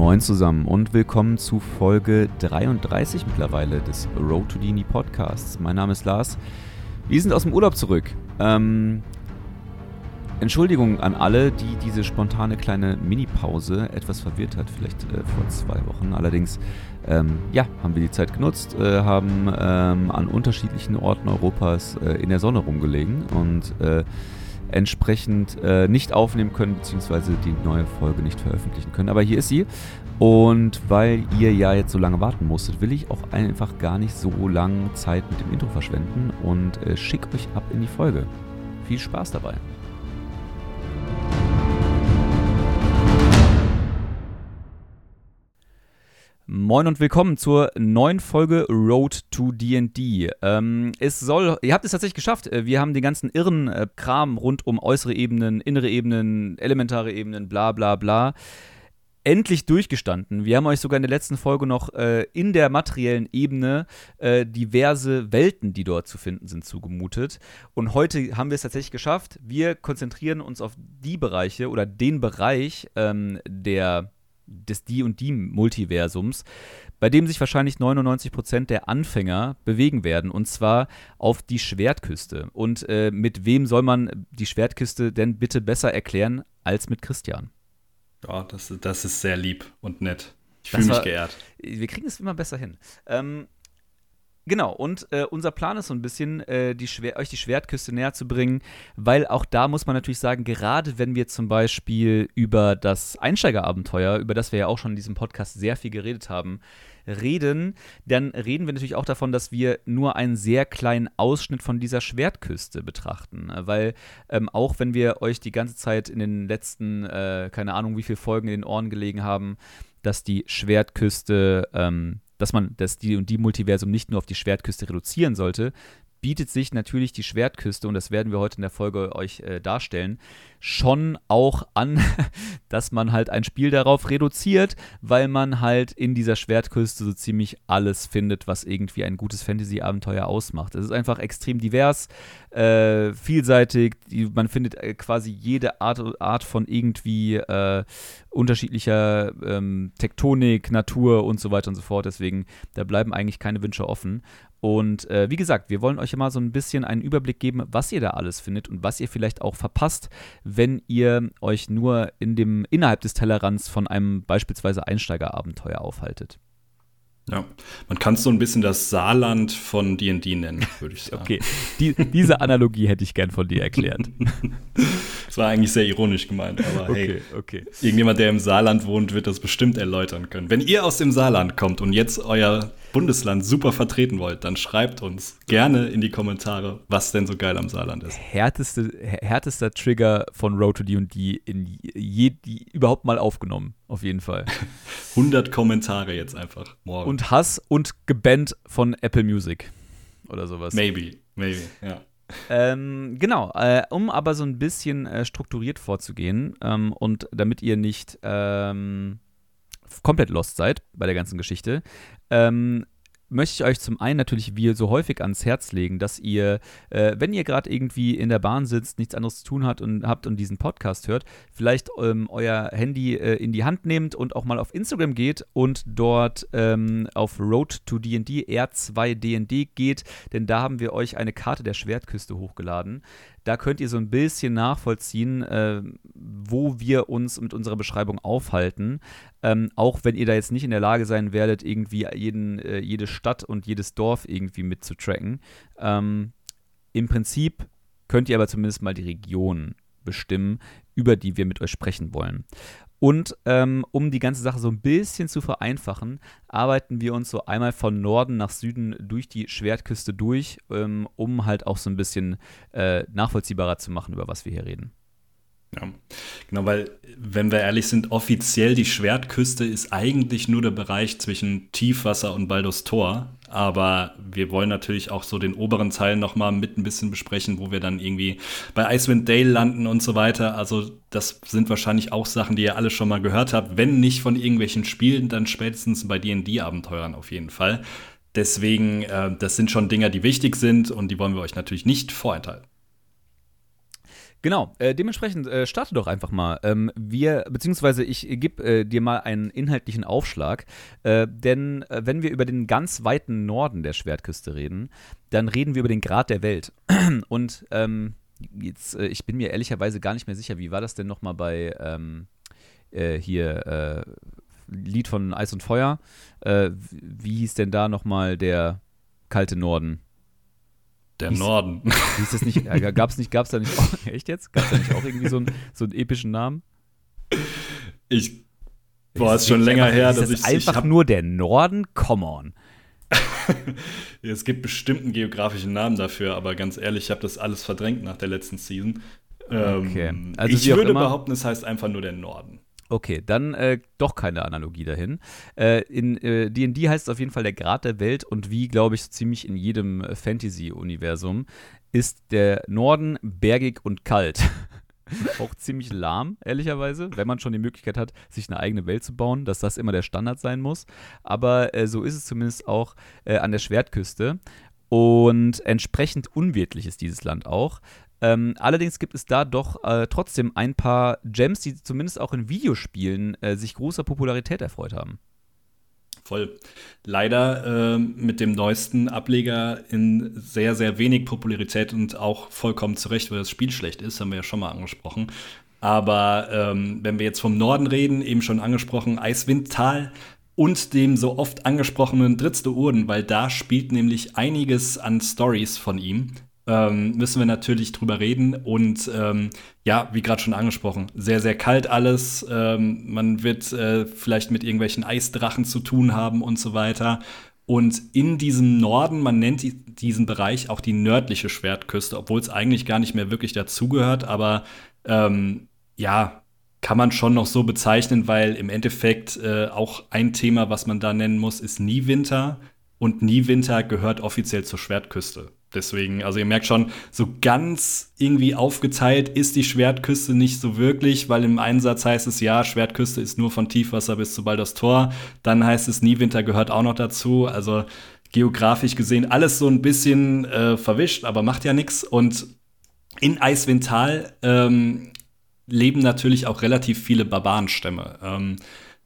Moin zusammen und willkommen zu Folge 33 mittlerweile des Road to Dini Podcasts. Mein Name ist Lars. Wir sind aus dem Urlaub zurück. Ähm, Entschuldigung an alle, die diese spontane kleine Mini-Pause etwas verwirrt hat, vielleicht äh, vor zwei Wochen. Allerdings, ähm, ja, haben wir die Zeit genutzt, äh, haben ähm, an unterschiedlichen Orten Europas äh, in der Sonne rumgelegen und äh, entsprechend äh, nicht aufnehmen können, beziehungsweise die neue Folge nicht veröffentlichen können. Aber hier ist sie. Und weil ihr ja jetzt so lange warten musstet, will ich auch einfach gar nicht so lange Zeit mit dem Intro verschwenden und äh, schick euch ab in die Folge. Viel Spaß dabei. Moin und willkommen zur neuen Folge Road to D&D. Ähm, es soll, ihr habt es tatsächlich geschafft. Äh, wir haben den ganzen irren äh, Kram rund um äußere Ebenen, innere Ebenen, elementare Ebenen, bla bla bla endlich durchgestanden. Wir haben euch sogar in der letzten Folge noch äh, in der materiellen Ebene äh, diverse Welten, die dort zu finden sind, zugemutet. Und heute haben wir es tatsächlich geschafft. Wir konzentrieren uns auf die Bereiche oder den Bereich ähm, der des die und die Multiversums, bei dem sich wahrscheinlich 99% der Anfänger bewegen werden, und zwar auf die Schwertküste. Und äh, mit wem soll man die Schwertküste denn bitte besser erklären als mit Christian? Ja, das, das ist sehr lieb und nett. Ich fühle mich geehrt. Wir kriegen es immer besser hin. Ähm, Genau, und äh, unser Plan ist so ein bisschen, äh, die euch die Schwertküste näher zu bringen, weil auch da muss man natürlich sagen, gerade wenn wir zum Beispiel über das Einsteigerabenteuer, über das wir ja auch schon in diesem Podcast sehr viel geredet haben, reden, dann reden wir natürlich auch davon, dass wir nur einen sehr kleinen Ausschnitt von dieser Schwertküste betrachten. Weil ähm, auch wenn wir euch die ganze Zeit in den letzten, äh, keine Ahnung, wie viele Folgen in den Ohren gelegen haben, dass die Schwertküste ähm, dass man das die und die Multiversum nicht nur auf die Schwertküste reduzieren sollte, bietet sich natürlich die Schwertküste, und das werden wir heute in der Folge euch äh, darstellen, schon auch an, dass man halt ein Spiel darauf reduziert, weil man halt in dieser Schwertküste so ziemlich alles findet, was irgendwie ein gutes Fantasy-Abenteuer ausmacht. Es ist einfach extrem divers, äh, vielseitig, die, man findet äh, quasi jede Art, Art von irgendwie äh, unterschiedlicher ähm, Tektonik, Natur und so weiter und so fort. Deswegen, da bleiben eigentlich keine Wünsche offen. Und äh, wie gesagt, wir wollen euch ja mal so ein bisschen einen Überblick geben, was ihr da alles findet und was ihr vielleicht auch verpasst, wenn ihr euch nur in dem, innerhalb des Tellerrands von einem beispielsweise Einsteigerabenteuer aufhaltet. Ja, man kann es so ein bisschen das Saarland von D&D nennen, würde ich sagen. okay, Die, diese Analogie hätte ich gern von dir erklärt. Das war eigentlich sehr ironisch gemeint, aber okay, hey, okay. irgendjemand, der im Saarland wohnt, wird das bestimmt erläutern können. Wenn ihr aus dem Saarland kommt und jetzt euer Bundesland super vertreten wollt, dann schreibt uns gerne in die Kommentare, was denn so geil am Saarland ist. Härteste, härtester Trigger von Road to D&D in je, die, überhaupt mal aufgenommen, auf jeden Fall. 100 Kommentare jetzt einfach morgen. Und Hass und gebannt von Apple Music oder sowas. Maybe, maybe, ja. Ähm, genau, äh, um aber so ein bisschen äh, strukturiert vorzugehen ähm, und damit ihr nicht ähm, komplett lost seid bei der ganzen Geschichte, ähm, möchte ich euch zum einen natürlich wie so häufig ans Herz legen, dass ihr, äh, wenn ihr gerade irgendwie in der Bahn sitzt, nichts anderes zu tun habt und habt und diesen Podcast hört, vielleicht ähm, euer Handy äh, in die Hand nehmt und auch mal auf Instagram geht und dort ähm, auf Road to D&D R2DND geht, denn da haben wir euch eine Karte der Schwertküste hochgeladen. Da könnt ihr so ein bisschen nachvollziehen, äh, wo wir uns mit unserer Beschreibung aufhalten. Ähm, auch wenn ihr da jetzt nicht in der Lage sein werdet, irgendwie jeden, äh, jede Stadt und jedes Dorf irgendwie mitzutracken. Ähm, Im Prinzip könnt ihr aber zumindest mal die Region bestimmen, über die wir mit euch sprechen wollen. Und ähm, um die ganze Sache so ein bisschen zu vereinfachen, arbeiten wir uns so einmal von Norden nach Süden durch die Schwertküste durch, ähm, um halt auch so ein bisschen äh, nachvollziehbarer zu machen, über was wir hier reden. Ja, genau, weil, wenn wir ehrlich sind, offiziell die Schwertküste ist eigentlich nur der Bereich zwischen Tiefwasser und Baldur's Tor. Aber wir wollen natürlich auch so den oberen Teil nochmal mit ein bisschen besprechen, wo wir dann irgendwie bei Icewind Dale landen und so weiter. Also, das sind wahrscheinlich auch Sachen, die ihr alle schon mal gehört habt. Wenn nicht von irgendwelchen Spielen, dann spätestens bei DD-Abenteuern auf jeden Fall. Deswegen, äh, das sind schon Dinge, die wichtig sind und die wollen wir euch natürlich nicht vorenthalten. Genau, äh, dementsprechend äh, starte doch einfach mal. Ähm, wir, beziehungsweise ich gebe äh, dir mal einen inhaltlichen Aufschlag, äh, denn äh, wenn wir über den ganz weiten Norden der Schwertküste reden, dann reden wir über den Grad der Welt. Und ähm, jetzt, äh, ich bin mir ehrlicherweise gar nicht mehr sicher, wie war das denn nochmal bei ähm, hier Lied von Eis und Feuer? wie hieß denn da nochmal der kalte Norden? Der hieß, Norden. Hieß das nicht, äh, gab es nicht, gab es da nicht auch, echt jetzt? Gab es da nicht auch irgendwie so, ein, so einen epischen Namen? Ich, boah, ist schon länger einfach, her, dass ich. Einfach ich nur der Norden? Come on. es gibt bestimmt einen geografischen Namen dafür, aber ganz ehrlich, ich habe das alles verdrängt nach der letzten Season. Okay. Ähm, also ich würde behaupten, es heißt einfach nur der Norden. Okay, dann äh, doch keine Analogie dahin. Äh, in D&D äh, heißt es auf jeden Fall der Grad der Welt und wie, glaube ich, ziemlich in jedem äh, Fantasy-Universum ist der Norden bergig und kalt. auch ziemlich lahm, ehrlicherweise, wenn man schon die Möglichkeit hat, sich eine eigene Welt zu bauen, dass das immer der Standard sein muss. Aber äh, so ist es zumindest auch äh, an der Schwertküste. Und entsprechend unwirtlich ist dieses Land auch. Ähm, allerdings gibt es da doch äh, trotzdem ein paar Gems, die zumindest auch in Videospielen äh, sich großer Popularität erfreut haben. Voll. Leider äh, mit dem neuesten Ableger in sehr, sehr wenig Popularität und auch vollkommen zurecht, weil das Spiel schlecht ist, haben wir ja schon mal angesprochen. Aber ähm, wenn wir jetzt vom Norden reden, eben schon angesprochen, Eiswindtal und dem so oft angesprochenen Drittste Urden, weil da spielt nämlich einiges an Stories von ihm ähm, müssen wir natürlich drüber reden. Und ähm, ja, wie gerade schon angesprochen, sehr, sehr kalt alles. Ähm, man wird äh, vielleicht mit irgendwelchen Eisdrachen zu tun haben und so weiter. Und in diesem Norden, man nennt diesen Bereich auch die nördliche Schwertküste, obwohl es eigentlich gar nicht mehr wirklich dazugehört, aber ähm, ja, kann man schon noch so bezeichnen, weil im Endeffekt äh, auch ein Thema, was man da nennen muss, ist Niewinter. Und Niewinter gehört offiziell zur Schwertküste. Deswegen, also ihr merkt schon, so ganz irgendwie aufgeteilt ist die Schwertküste nicht so wirklich, weil im Einsatz heißt es ja, Schwertküste ist nur von Tiefwasser bis zu Balders Tor. Dann heißt es, Niewinter gehört auch noch dazu. Also geografisch gesehen alles so ein bisschen äh, verwischt, aber macht ja nichts. Und in Eiswindtal ähm, leben natürlich auch relativ viele Barbarenstämme. Ähm,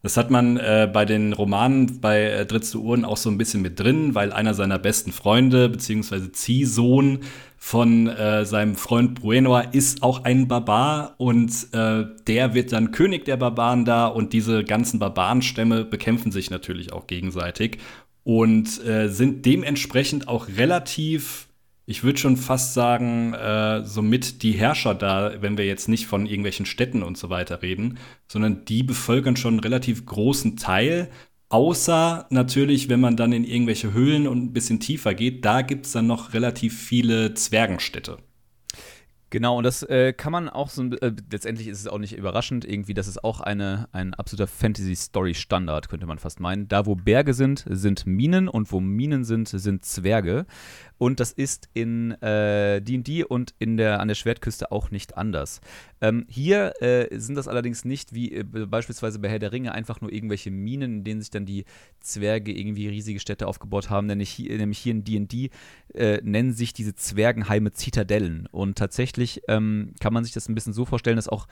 das hat man äh, bei den Romanen bei äh, Dritzte Uhren auch so ein bisschen mit drin, weil einer seiner besten Freunde, beziehungsweise Ziehsohn von äh, seinem Freund Bruenor, ist auch ein Barbar und äh, der wird dann König der Barbaren da und diese ganzen Barbarenstämme bekämpfen sich natürlich auch gegenseitig und äh, sind dementsprechend auch relativ ich würde schon fast sagen, äh, somit die Herrscher da, wenn wir jetzt nicht von irgendwelchen Städten und so weiter reden, sondern die bevölkern schon einen relativ großen Teil. Außer natürlich, wenn man dann in irgendwelche Höhlen und ein bisschen tiefer geht, da gibt es dann noch relativ viele Zwergenstädte. Genau, und das äh, kann man auch so, äh, letztendlich ist es auch nicht überraschend, irgendwie, das ist auch eine, ein absoluter Fantasy-Story-Standard, könnte man fast meinen. Da, wo Berge sind, sind Minen und wo Minen sind, sind Zwerge. Und das ist in D&D äh, und in der, an der Schwertküste auch nicht anders. Ähm, hier äh, sind das allerdings nicht wie äh, beispielsweise bei Herr der Ringe einfach nur irgendwelche Minen, in denen sich dann die Zwerge irgendwie riesige Städte aufgebaut haben. Nämlich hier, nämlich hier in D&D äh, nennen sich diese Zwergenheime Zitadellen. Und tatsächlich ähm, kann man sich das ein bisschen so vorstellen, dass auch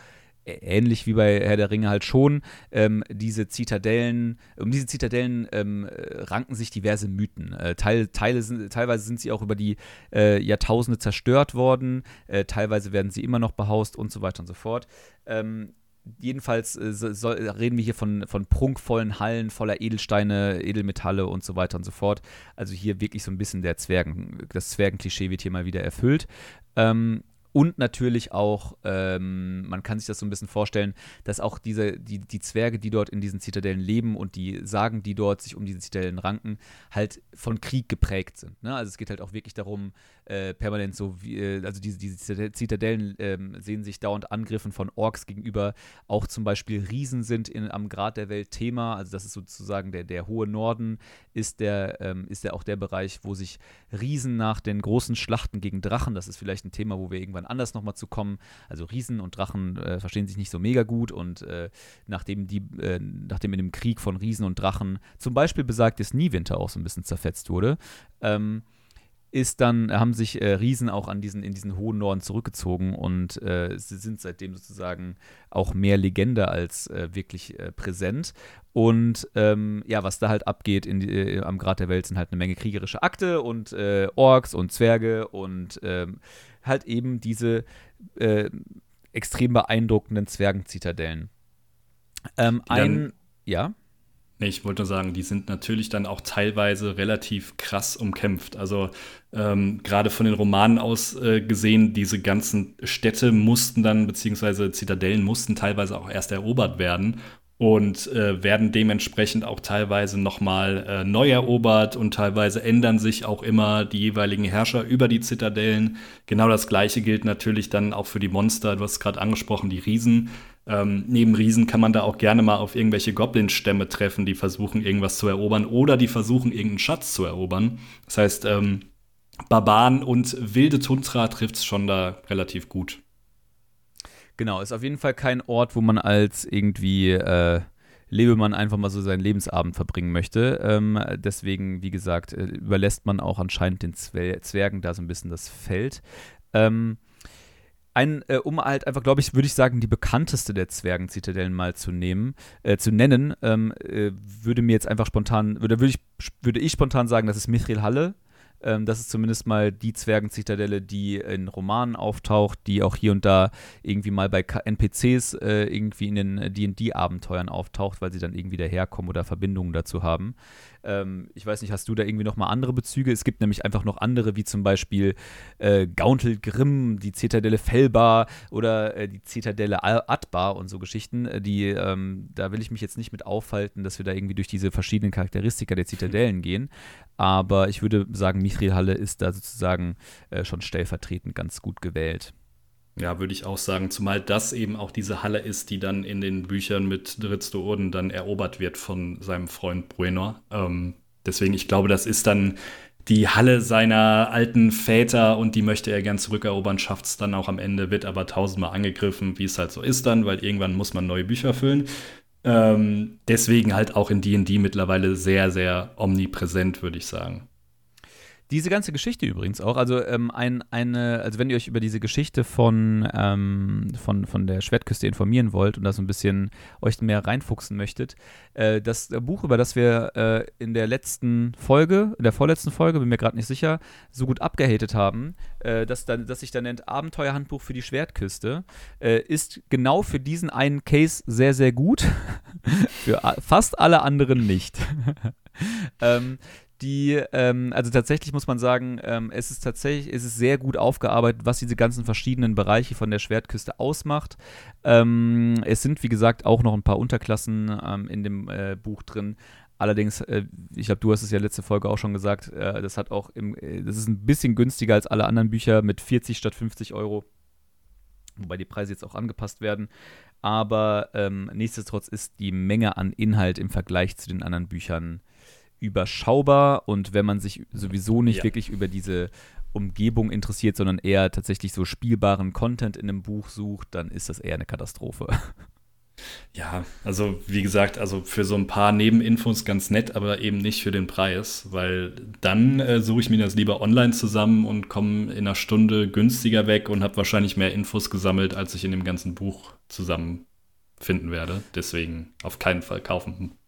ähnlich wie bei Herr der Ringe halt schon, ähm, diese Zitadellen, um diese Zitadellen ähm, ranken sich diverse Mythen. Äh, Teil, Teile sind, teilweise sind sie auch über die äh, Jahrtausende zerstört worden, äh, teilweise werden sie immer noch behaust und so weiter und so fort. Ähm, jedenfalls äh, soll, reden wir hier von, von prunkvollen Hallen voller Edelsteine, Edelmetalle und so weiter und so fort. Also hier wirklich so ein bisschen der Zwergen, das Zwergenklischee wird hier mal wieder erfüllt. Ähm, und natürlich auch, ähm, man kann sich das so ein bisschen vorstellen, dass auch diese, die, die Zwerge, die dort in diesen Zitadellen leben und die Sagen, die dort sich um diese Zitadellen ranken, halt von Krieg geprägt sind. Ne? Also es geht halt auch wirklich darum, äh, permanent so, wie, äh, also diese, diese Zitadellen äh, sehen sich dauernd Angriffen von Orks gegenüber. Auch zum Beispiel Riesen sind in, am Grad der Welt Thema. Also das ist sozusagen der, der hohe Norden, ist der, ähm, ist der auch der Bereich, wo sich Riesen nach den großen Schlachten gegen Drachen, das ist vielleicht ein Thema, wo wir irgendwann anders nochmal zu kommen. Also Riesen und Drachen äh, verstehen sich nicht so mega gut und äh, nachdem die, nachdem in dem Krieg von Riesen und Drachen zum Beispiel besagtes Niewinter auch so ein bisschen zerfetzt wurde, ähm, ist dann, haben sich äh, Riesen auch an diesen, in diesen hohen Norden zurückgezogen und äh, sie sind seitdem sozusagen auch mehr Legende als äh, wirklich äh, präsent. Und ähm, ja, was da halt abgeht in die, äh, am Grad der Welt sind halt eine Menge kriegerische Akte und äh, Orks und Zwerge und ähm, halt eben diese extrem beeindruckenden Zwergenzitadellen. Ähm, ein, ja. Nee, ich wollte nur sagen, die sind natürlich dann auch teilweise relativ krass umkämpft. Also ähm, gerade von den Romanen aus äh, gesehen, diese ganzen Städte mussten dann, beziehungsweise Zitadellen mussten teilweise auch erst erobert werden und äh, werden dementsprechend auch teilweise nochmal äh, neu erobert und teilweise ändern sich auch immer die jeweiligen Herrscher über die Zitadellen. Genau das gleiche gilt natürlich dann auch für die Monster, du hast gerade angesprochen, die Riesen. Ähm, neben Riesen kann man da auch gerne mal auf irgendwelche Goblin-Stämme treffen, die versuchen, irgendwas zu erobern oder die versuchen, irgendeinen Schatz zu erobern. Das heißt, ähm, Barbaren und wilde Tundra trifft es schon da relativ gut. Genau, ist auf jeden Fall kein Ort, wo man als irgendwie äh, Lebemann einfach mal so seinen Lebensabend verbringen möchte. Ähm, deswegen, wie gesagt, äh, überlässt man auch anscheinend den Zwergen da so ein bisschen das Feld. Ähm, ein, äh, um halt einfach, glaube ich, würde ich sagen, die bekannteste der Zwergenzitadellen mal zu nehmen, äh, zu nennen, ähm, äh, würde mir jetzt einfach spontan, würde, würde, ich, würde ich spontan sagen, das ist Mithril Halle. Ähm, das ist zumindest mal die Zwergenzitadelle, die in Romanen auftaucht, die auch hier und da irgendwie mal bei NPCs äh, irgendwie in den D&D-Abenteuern auftaucht, weil sie dann irgendwie daherkommen oder Verbindungen dazu haben. Ähm, ich weiß nicht, hast du da irgendwie noch mal andere Bezüge? Es gibt nämlich einfach noch andere, wie zum Beispiel äh, Gauntel Grimm, die Zitadelle Fellbar oder äh, die Zitadelle Atbar und so Geschichten. Äh, die, ähm, da will ich mich jetzt nicht mit aufhalten, dass wir da irgendwie durch diese verschiedenen Charakteristika der Zitadellen gehen. Aber ich würde sagen, Mithril Halle ist da sozusagen äh, schon stellvertretend ganz gut gewählt. Ja, würde ich auch sagen, zumal das eben auch diese Halle ist, die dann in den Büchern mit Dritz Orden dann erobert wird von seinem Freund Bruenor. Ähm, deswegen, ich glaube, das ist dann die Halle seiner alten Väter und die möchte er gern zurückerobern, schafft es dann auch am Ende, wird aber tausendmal angegriffen, wie es halt so ist dann, weil irgendwann muss man neue Bücher füllen. Ähm, deswegen halt auch in D&D mittlerweile sehr, sehr omnipräsent, würde ich sagen. Diese ganze Geschichte übrigens auch, also ähm, ein, eine, also wenn ihr euch über diese Geschichte von, ähm, von, von der Schwertküste informieren wollt und da so ein bisschen euch mehr reinfuchsen möchtet, äh, das Buch, über das wir äh, in der letzten Folge, in der vorletzten Folge, bin mir gerade nicht sicher, so gut abgehatet haben, äh, das, dann, das sich dann nennt Abenteuerhandbuch für die Schwertküste, äh, ist genau für diesen einen Case sehr, sehr gut, für fast alle anderen nicht. ähm, die, ähm, also tatsächlich muss man sagen, ähm, es ist tatsächlich, es ist sehr gut aufgearbeitet, was diese ganzen verschiedenen Bereiche von der Schwertküste ausmacht. Ähm, es sind, wie gesagt, auch noch ein paar Unterklassen ähm, in dem äh, Buch drin. Allerdings, äh, ich glaube, du hast es ja letzte Folge auch schon gesagt, äh, das hat auch, im, äh, das ist ein bisschen günstiger als alle anderen Bücher mit 40 statt 50 Euro. Wobei die Preise jetzt auch angepasst werden. Aber ähm, nichtsdestotrotz ist die Menge an Inhalt im Vergleich zu den anderen Büchern überschaubar und wenn man sich sowieso nicht ja. wirklich über diese Umgebung interessiert, sondern eher tatsächlich so spielbaren Content in einem Buch sucht, dann ist das eher eine Katastrophe. Ja, also wie gesagt, also für so ein paar Nebeninfos ganz nett, aber eben nicht für den Preis, weil dann äh, suche ich mir das lieber online zusammen und komme in einer Stunde günstiger weg und habe wahrscheinlich mehr Infos gesammelt, als ich in dem ganzen Buch zusammenfinden werde. Deswegen auf keinen Fall kaufen.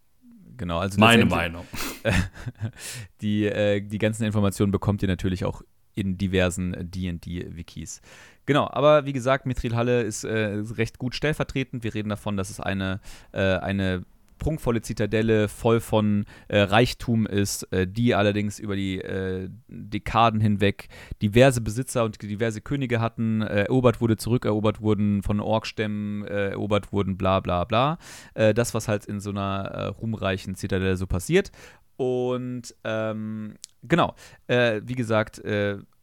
Genau, also meine Meinung. die, äh, die ganzen Informationen bekommt ihr natürlich auch in diversen D&D-Wikis. Genau, aber wie gesagt, Mithril Halle ist äh, recht gut stellvertretend. Wir reden davon, dass es eine, äh, eine prunkvolle Zitadelle voll von äh, Reichtum ist, äh, die allerdings über die äh, Dekaden hinweg diverse Besitzer und diverse Könige hatten, äh, erobert wurde, zurückerobert wurden, von Orkstämmen äh, erobert wurden, bla bla bla. Äh, das, was halt in so einer ruhmreichen Zitadelle so passiert. Und ähm, genau, wie gesagt,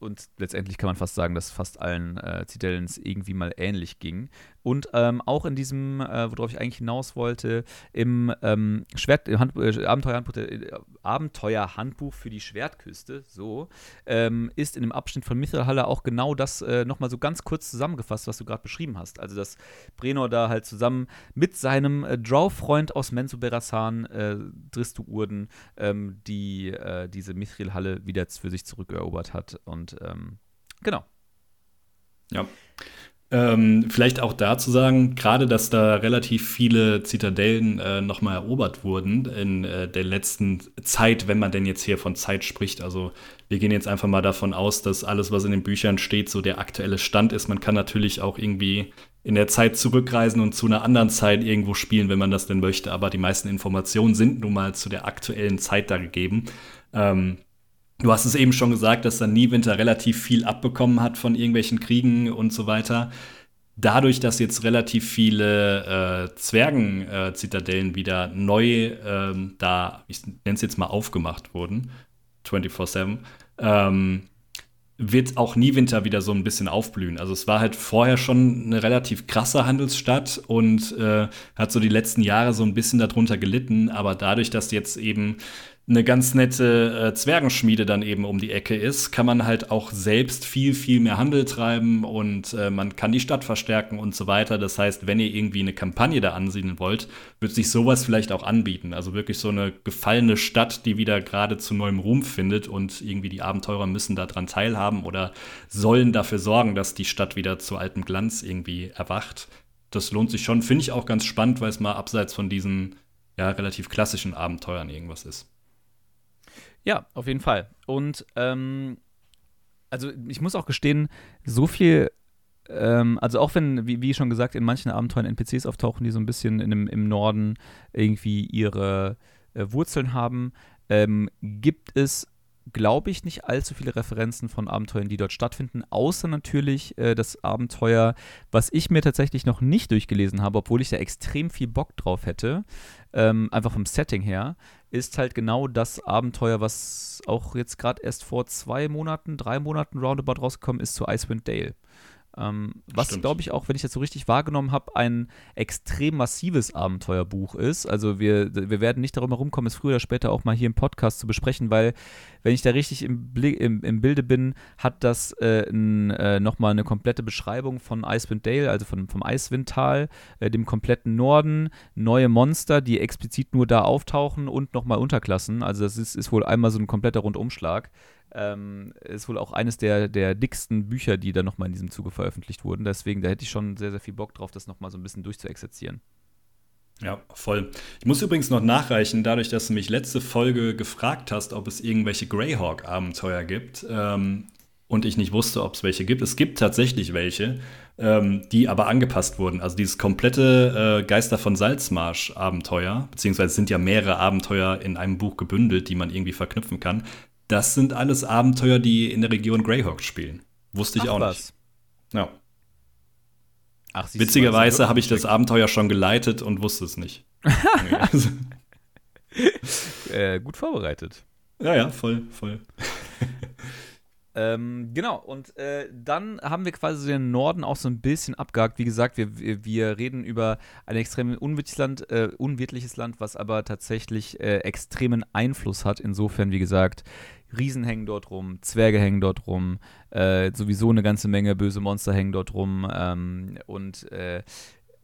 und letztendlich kann man fast sagen, dass fast allen äh, Zitadellen es irgendwie mal ähnlich ging. Und ähm, auch in diesem, äh, worauf ich eigentlich hinaus wollte, im ähm, Schwert, äh, Hand, äh, Abenteuerhandbuch, äh, Abenteuerhandbuch für die Schwertküste, so, ähm, ist in dem Abschnitt von Mithralhalle auch genau das äh, nochmal so ganz kurz zusammengefasst, was du gerade beschrieben hast. Also, dass Brenor da halt zusammen mit seinem äh, Drow-Freund aus Menzoberranzan, äh, Dristu Urden, ähm, die äh, diese Mithril-Halle wieder für sich zurückerobert hat. Und ähm, genau. Ja. Ähm, vielleicht auch dazu sagen, gerade dass da relativ viele Zitadellen äh, nochmal erobert wurden in äh, der letzten Zeit, wenn man denn jetzt hier von Zeit spricht. Also wir gehen jetzt einfach mal davon aus, dass alles, was in den Büchern steht, so der aktuelle Stand ist. Man kann natürlich auch irgendwie in der Zeit zurückreisen und zu einer anderen Zeit irgendwo spielen, wenn man das denn möchte. Aber die meisten Informationen sind nun mal zu der aktuellen Zeit da gegeben. Ähm, Du hast es eben schon gesagt, dass dann Niewinter relativ viel abbekommen hat von irgendwelchen Kriegen und so weiter. Dadurch, dass jetzt relativ viele äh, Zwergen-Zitadellen äh, wieder neu ähm, da, ich nenne es jetzt mal, aufgemacht wurden, 24-7, ähm, wird auch Niewinter wieder so ein bisschen aufblühen. Also es war halt vorher schon eine relativ krasse Handelsstadt und äh, hat so die letzten Jahre so ein bisschen darunter gelitten, aber dadurch, dass jetzt eben eine ganz nette äh, Zwergenschmiede dann eben um die Ecke ist, kann man halt auch selbst viel, viel mehr Handel treiben und äh, man kann die Stadt verstärken und so weiter. Das heißt, wenn ihr irgendwie eine Kampagne da ansiedeln wollt, wird sich sowas vielleicht auch anbieten. Also wirklich so eine gefallene Stadt, die wieder gerade zu neuem Ruhm findet und irgendwie die Abenteurer müssen daran teilhaben oder sollen dafür sorgen, dass die Stadt wieder zu altem Glanz irgendwie erwacht. Das lohnt sich schon, finde ich auch ganz spannend, weil es mal abseits von diesen ja, relativ klassischen Abenteuern irgendwas ist. Ja, auf jeden Fall. Und ähm, also ich muss auch gestehen, so viel, ähm, also auch wenn, wie, wie, schon gesagt, in manchen Abenteuern NPCs auftauchen, die so ein bisschen in dem, im Norden irgendwie ihre äh, Wurzeln haben, ähm, gibt es glaube ich, nicht allzu viele Referenzen von Abenteuern, die dort stattfinden, außer natürlich äh, das Abenteuer, was ich mir tatsächlich noch nicht durchgelesen habe, obwohl ich da extrem viel Bock drauf hätte, ähm, einfach vom Setting her, ist halt genau das Abenteuer, was auch jetzt gerade erst vor zwei Monaten, drei Monaten roundabout rausgekommen ist zu Icewind Dale. Ähm, was, glaube ich, auch, wenn ich das so richtig wahrgenommen habe, ein extrem massives Abenteuerbuch ist. Also wir, wir werden nicht darüber rumkommen, es früher oder später auch mal hier im Podcast zu besprechen, weil, wenn ich da richtig im, Blick, im, im Bilde bin, hat das äh, äh, nochmal eine komplette Beschreibung von Icewind Dale, also von, vom Eiswindtal, äh, dem kompletten Norden, neue Monster, die explizit nur da auftauchen und nochmal Unterklassen. Also das ist, ist wohl einmal so ein kompletter Rundumschlag. Ähm, ist wohl auch eines der, der dicksten Bücher, die da nochmal in diesem Zuge veröffentlicht wurden. Deswegen, da hätte ich schon sehr, sehr viel Bock drauf, das nochmal so ein bisschen durchzuexerzieren. Ja, voll. Ich muss übrigens noch nachreichen, dadurch, dass du mich letzte Folge gefragt hast, ob es irgendwelche Greyhawk-Abenteuer gibt ähm, und ich nicht wusste, ob es welche gibt. Es gibt tatsächlich welche, ähm, die aber angepasst wurden. Also dieses komplette äh, Geister von Salzmarsch-Abenteuer, beziehungsweise sind ja mehrere Abenteuer in einem Buch gebündelt, die man irgendwie verknüpfen kann, das sind alles Abenteuer, die in der Region Greyhawk spielen. Wusste ich Ach, auch was. nicht. Ja. Ach, Witzigerweise habe ich das Abenteuer schon geleitet und wusste es nicht. äh, gut vorbereitet. Ja, ja, voll, voll. Ähm, genau, und äh, dann haben wir quasi den Norden auch so ein bisschen abgehakt. Wie gesagt, wir, wir, reden über ein extrem unwirtliches Land, äh, unwirtliches Land, was aber tatsächlich äh, extremen Einfluss hat. Insofern, wie gesagt, Riesen hängen dort rum, Zwerge hängen dort rum, äh, sowieso eine ganze Menge böse Monster hängen dort rum. Ähm, und äh,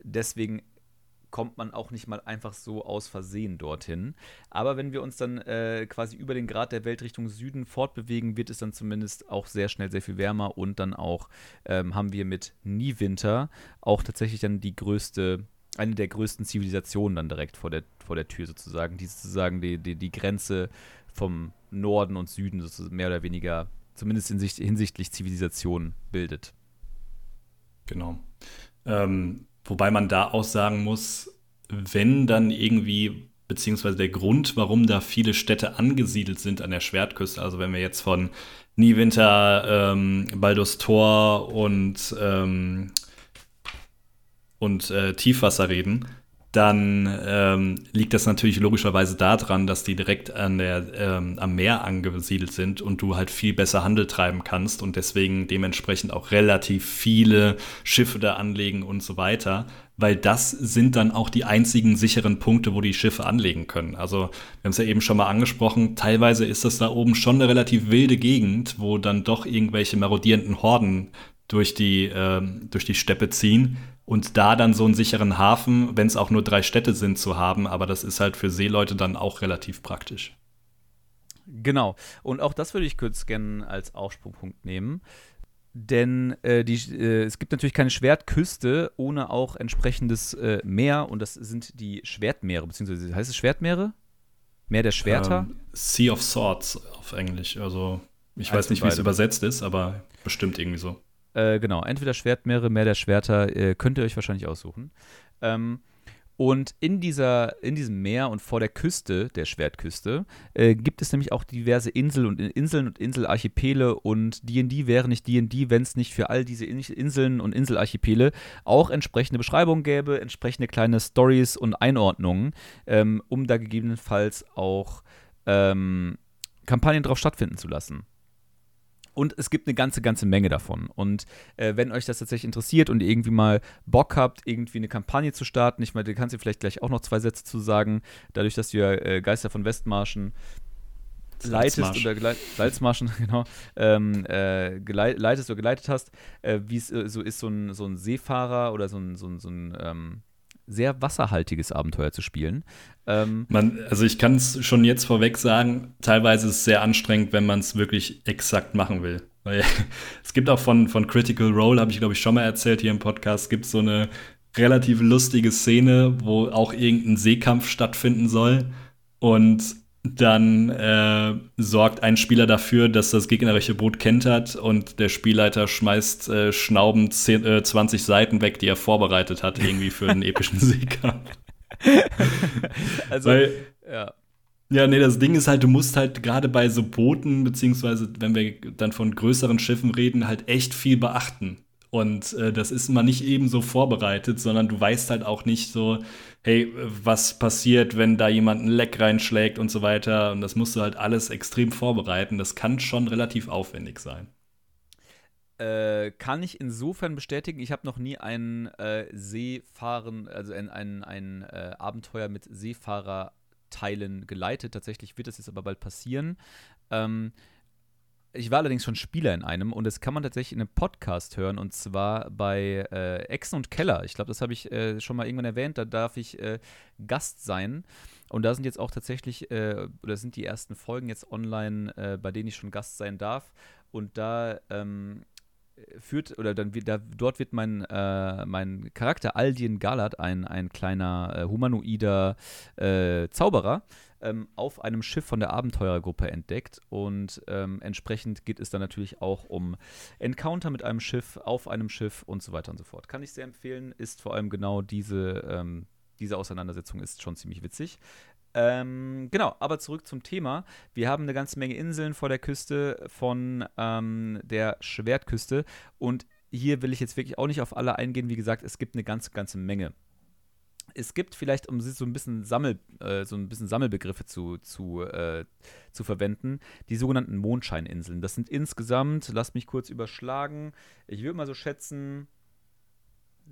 deswegen kommt man auch nicht mal einfach so aus Versehen dorthin. Aber wenn wir uns dann äh, quasi über den Grad der Welt Richtung Süden fortbewegen, wird es dann zumindest auch sehr schnell sehr viel wärmer und dann auch ähm, haben wir mit Niewinter auch tatsächlich dann die größte, eine der größten Zivilisationen dann direkt vor der, vor der Tür sozusagen, die sozusagen die, die, die Grenze vom Norden und Süden sozusagen mehr oder weniger, zumindest hinsicht, hinsichtlich Zivilisation bildet. Genau. Ähm, Wobei man da auch sagen muss, wenn dann irgendwie, beziehungsweise der Grund, warum da viele Städte angesiedelt sind an der Schwertküste, also wenn wir jetzt von Niewinter, ähm, Baldur's Tor und, ähm, und äh, Tiefwasser reden, dann ähm, liegt das natürlich logischerweise daran, dass die direkt an der, ähm, am Meer angesiedelt sind und du halt viel besser Handel treiben kannst und deswegen dementsprechend auch relativ viele Schiffe da anlegen und so weiter, weil das sind dann auch die einzigen sicheren Punkte, wo die Schiffe anlegen können. Also wir haben es ja eben schon mal angesprochen, teilweise ist das da oben schon eine relativ wilde Gegend, wo dann doch irgendwelche marodierenden Horden durch die, äh, durch die Steppe ziehen und da dann so einen sicheren Hafen, wenn es auch nur drei Städte sind, zu haben. Aber das ist halt für Seeleute dann auch relativ praktisch. Genau. Und auch das würde ich kurz gerne als Aufsprungpunkt nehmen. Denn äh, die, äh, es gibt natürlich keine Schwertküste ohne auch entsprechendes äh, Meer. Und das sind die Schwertmeere, beziehungsweise heißt es Schwertmeere? Meer der Schwerter? Ähm, sea of Swords auf Englisch. Also ich weiß nicht, wie es übersetzt ist, aber bestimmt irgendwie so. Äh, genau, entweder Schwertmeere, Meer der Schwerter, äh, könnt ihr euch wahrscheinlich aussuchen. Ähm, und in, dieser, in diesem Meer und vor der Küste, der Schwertküste, äh, gibt es nämlich auch diverse Insel und Inseln und Inselarchipele und D&D wäre nicht D&D, wenn es nicht für all diese Inseln und Inselarchipele auch entsprechende Beschreibungen gäbe, entsprechende kleine Stories und Einordnungen, ähm, um da gegebenenfalls auch ähm, Kampagnen drauf stattfinden zu lassen. Und es gibt eine ganze, ganze Menge davon. Und äh, wenn euch das tatsächlich interessiert und ihr irgendwie mal Bock habt, irgendwie eine Kampagne zu starten, ich meine, du kannst dir vielleicht gleich auch noch zwei Sätze zu sagen, dadurch, dass du ja äh, Geister von Westmarschen leitest oder geleit, Salzmarschen, genau, ähm, äh, geleit, leitest oder geleitet hast, äh, wie es äh, so ist, so ein, so ein Seefahrer oder so ein, so ein, so ein ähm, sehr wasserhaltiges Abenteuer zu spielen. Ähm, man, also ich kann es schon jetzt vorweg sagen, teilweise ist es sehr anstrengend, wenn man es wirklich exakt machen will. Es gibt auch von, von Critical Role, habe ich glaube ich schon mal erzählt hier im Podcast, gibt es so eine relativ lustige Szene, wo auch irgendein Seekampf stattfinden soll. Und dann äh, sorgt ein Spieler dafür, dass das gegnerische Boot kentert und der Spielleiter schmeißt äh, schnaubend 10, äh, 20 Seiten weg, die er vorbereitet hat, irgendwie für einen epischen Seekampf. also, Weil, ja. Ja, nee, das Ding ist halt, du musst halt gerade bei so Booten, beziehungsweise wenn wir dann von größeren Schiffen reden, halt echt viel beachten. Und äh, das ist mal nicht eben so vorbereitet, sondern du weißt halt auch nicht so, hey, was passiert, wenn da jemand ein Leck reinschlägt und so weiter. Und das musst du halt alles extrem vorbereiten. Das kann schon relativ aufwendig sein. Äh, kann ich insofern bestätigen, ich habe noch nie ein äh, Seefahren, also ein, ein, ein äh, Abenteuer mit Seefahrerteilen geleitet. Tatsächlich wird das jetzt aber bald passieren. Ähm, ich war allerdings schon Spieler in einem und das kann man tatsächlich in einem Podcast hören und zwar bei äh, Echsen und Keller. Ich glaube, das habe ich äh, schon mal irgendwann erwähnt. Da darf ich äh, Gast sein. Und da sind jetzt auch tatsächlich, äh, oder sind die ersten Folgen jetzt online, äh, bei denen ich schon Gast sein darf. Und da ähm, führt, oder dann da, dort wird mein, äh, mein Charakter Aldien Galat, ein, ein kleiner äh, humanoider äh, Zauberer, ähm, auf einem Schiff von der Abenteurergruppe entdeckt. Und ähm, entsprechend geht es dann natürlich auch um Encounter mit einem Schiff, auf einem Schiff und so weiter und so fort. Kann ich sehr empfehlen, ist vor allem genau diese, ähm, diese Auseinandersetzung ist schon ziemlich witzig. Ähm, genau, aber zurück zum Thema. Wir haben eine ganze Menge Inseln vor der Küste von ähm, der Schwertküste und hier will ich jetzt wirklich auch nicht auf alle eingehen. Wie gesagt, es gibt eine ganze, ganze Menge. Es gibt vielleicht, um so ein bisschen, Sammel, äh, so ein bisschen Sammelbegriffe zu, zu, äh, zu verwenden, die sogenannten Mondscheininseln. Das sind insgesamt, lasst mich kurz überschlagen, ich würde mal so schätzen,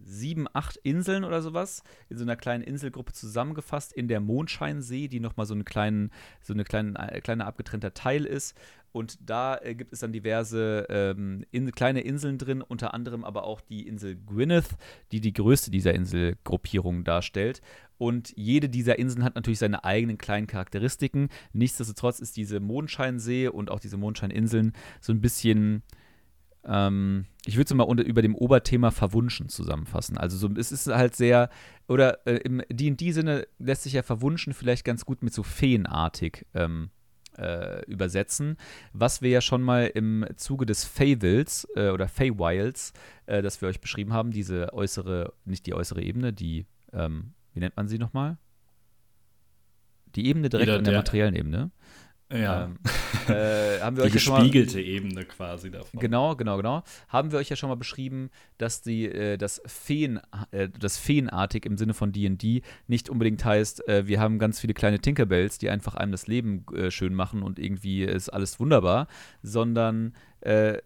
sieben, acht Inseln oder sowas in so einer kleinen Inselgruppe zusammengefasst in der Mondscheinsee, die nochmal so einen kleinen, so eine kleine, äh, kleine abgetrennter Teil ist. Und da äh, gibt es dann diverse ähm, in, kleine Inseln drin, unter anderem aber auch die Insel Gwyneth, die die größte dieser Inselgruppierungen darstellt. Und jede dieser Inseln hat natürlich seine eigenen kleinen Charakteristiken. Nichtsdestotrotz ist diese Mondscheinsee und auch diese Mondscheininseln so ein bisschen ähm, ich würde es mal unter, über dem Oberthema Verwunschen zusammenfassen. Also so, es ist halt sehr, oder äh, im D&D-Sinne lässt sich ja Verwunschen vielleicht ganz gut mit so feenartig ähm, äh, übersetzen, was wir ja schon mal im Zuge des Faywilds äh, oder Faywilds, äh, das wir euch beschrieben haben, diese äußere, nicht die äußere Ebene, die, ähm, wie nennt man sie nochmal? Die Ebene direkt Jeder, an der materiellen Ebene. Ja. Ähm, äh, haben wir die euch ja schon gespiegelte Ebene quasi davon. Genau, genau, genau. Haben wir euch ja schon mal beschrieben, dass die, äh, das, Feen, äh, das Feenartig im Sinne von D&D nicht unbedingt heißt, äh, wir haben ganz viele kleine Tinkerbells, die einfach einem das Leben äh, schön machen und irgendwie ist alles wunderbar, sondern äh,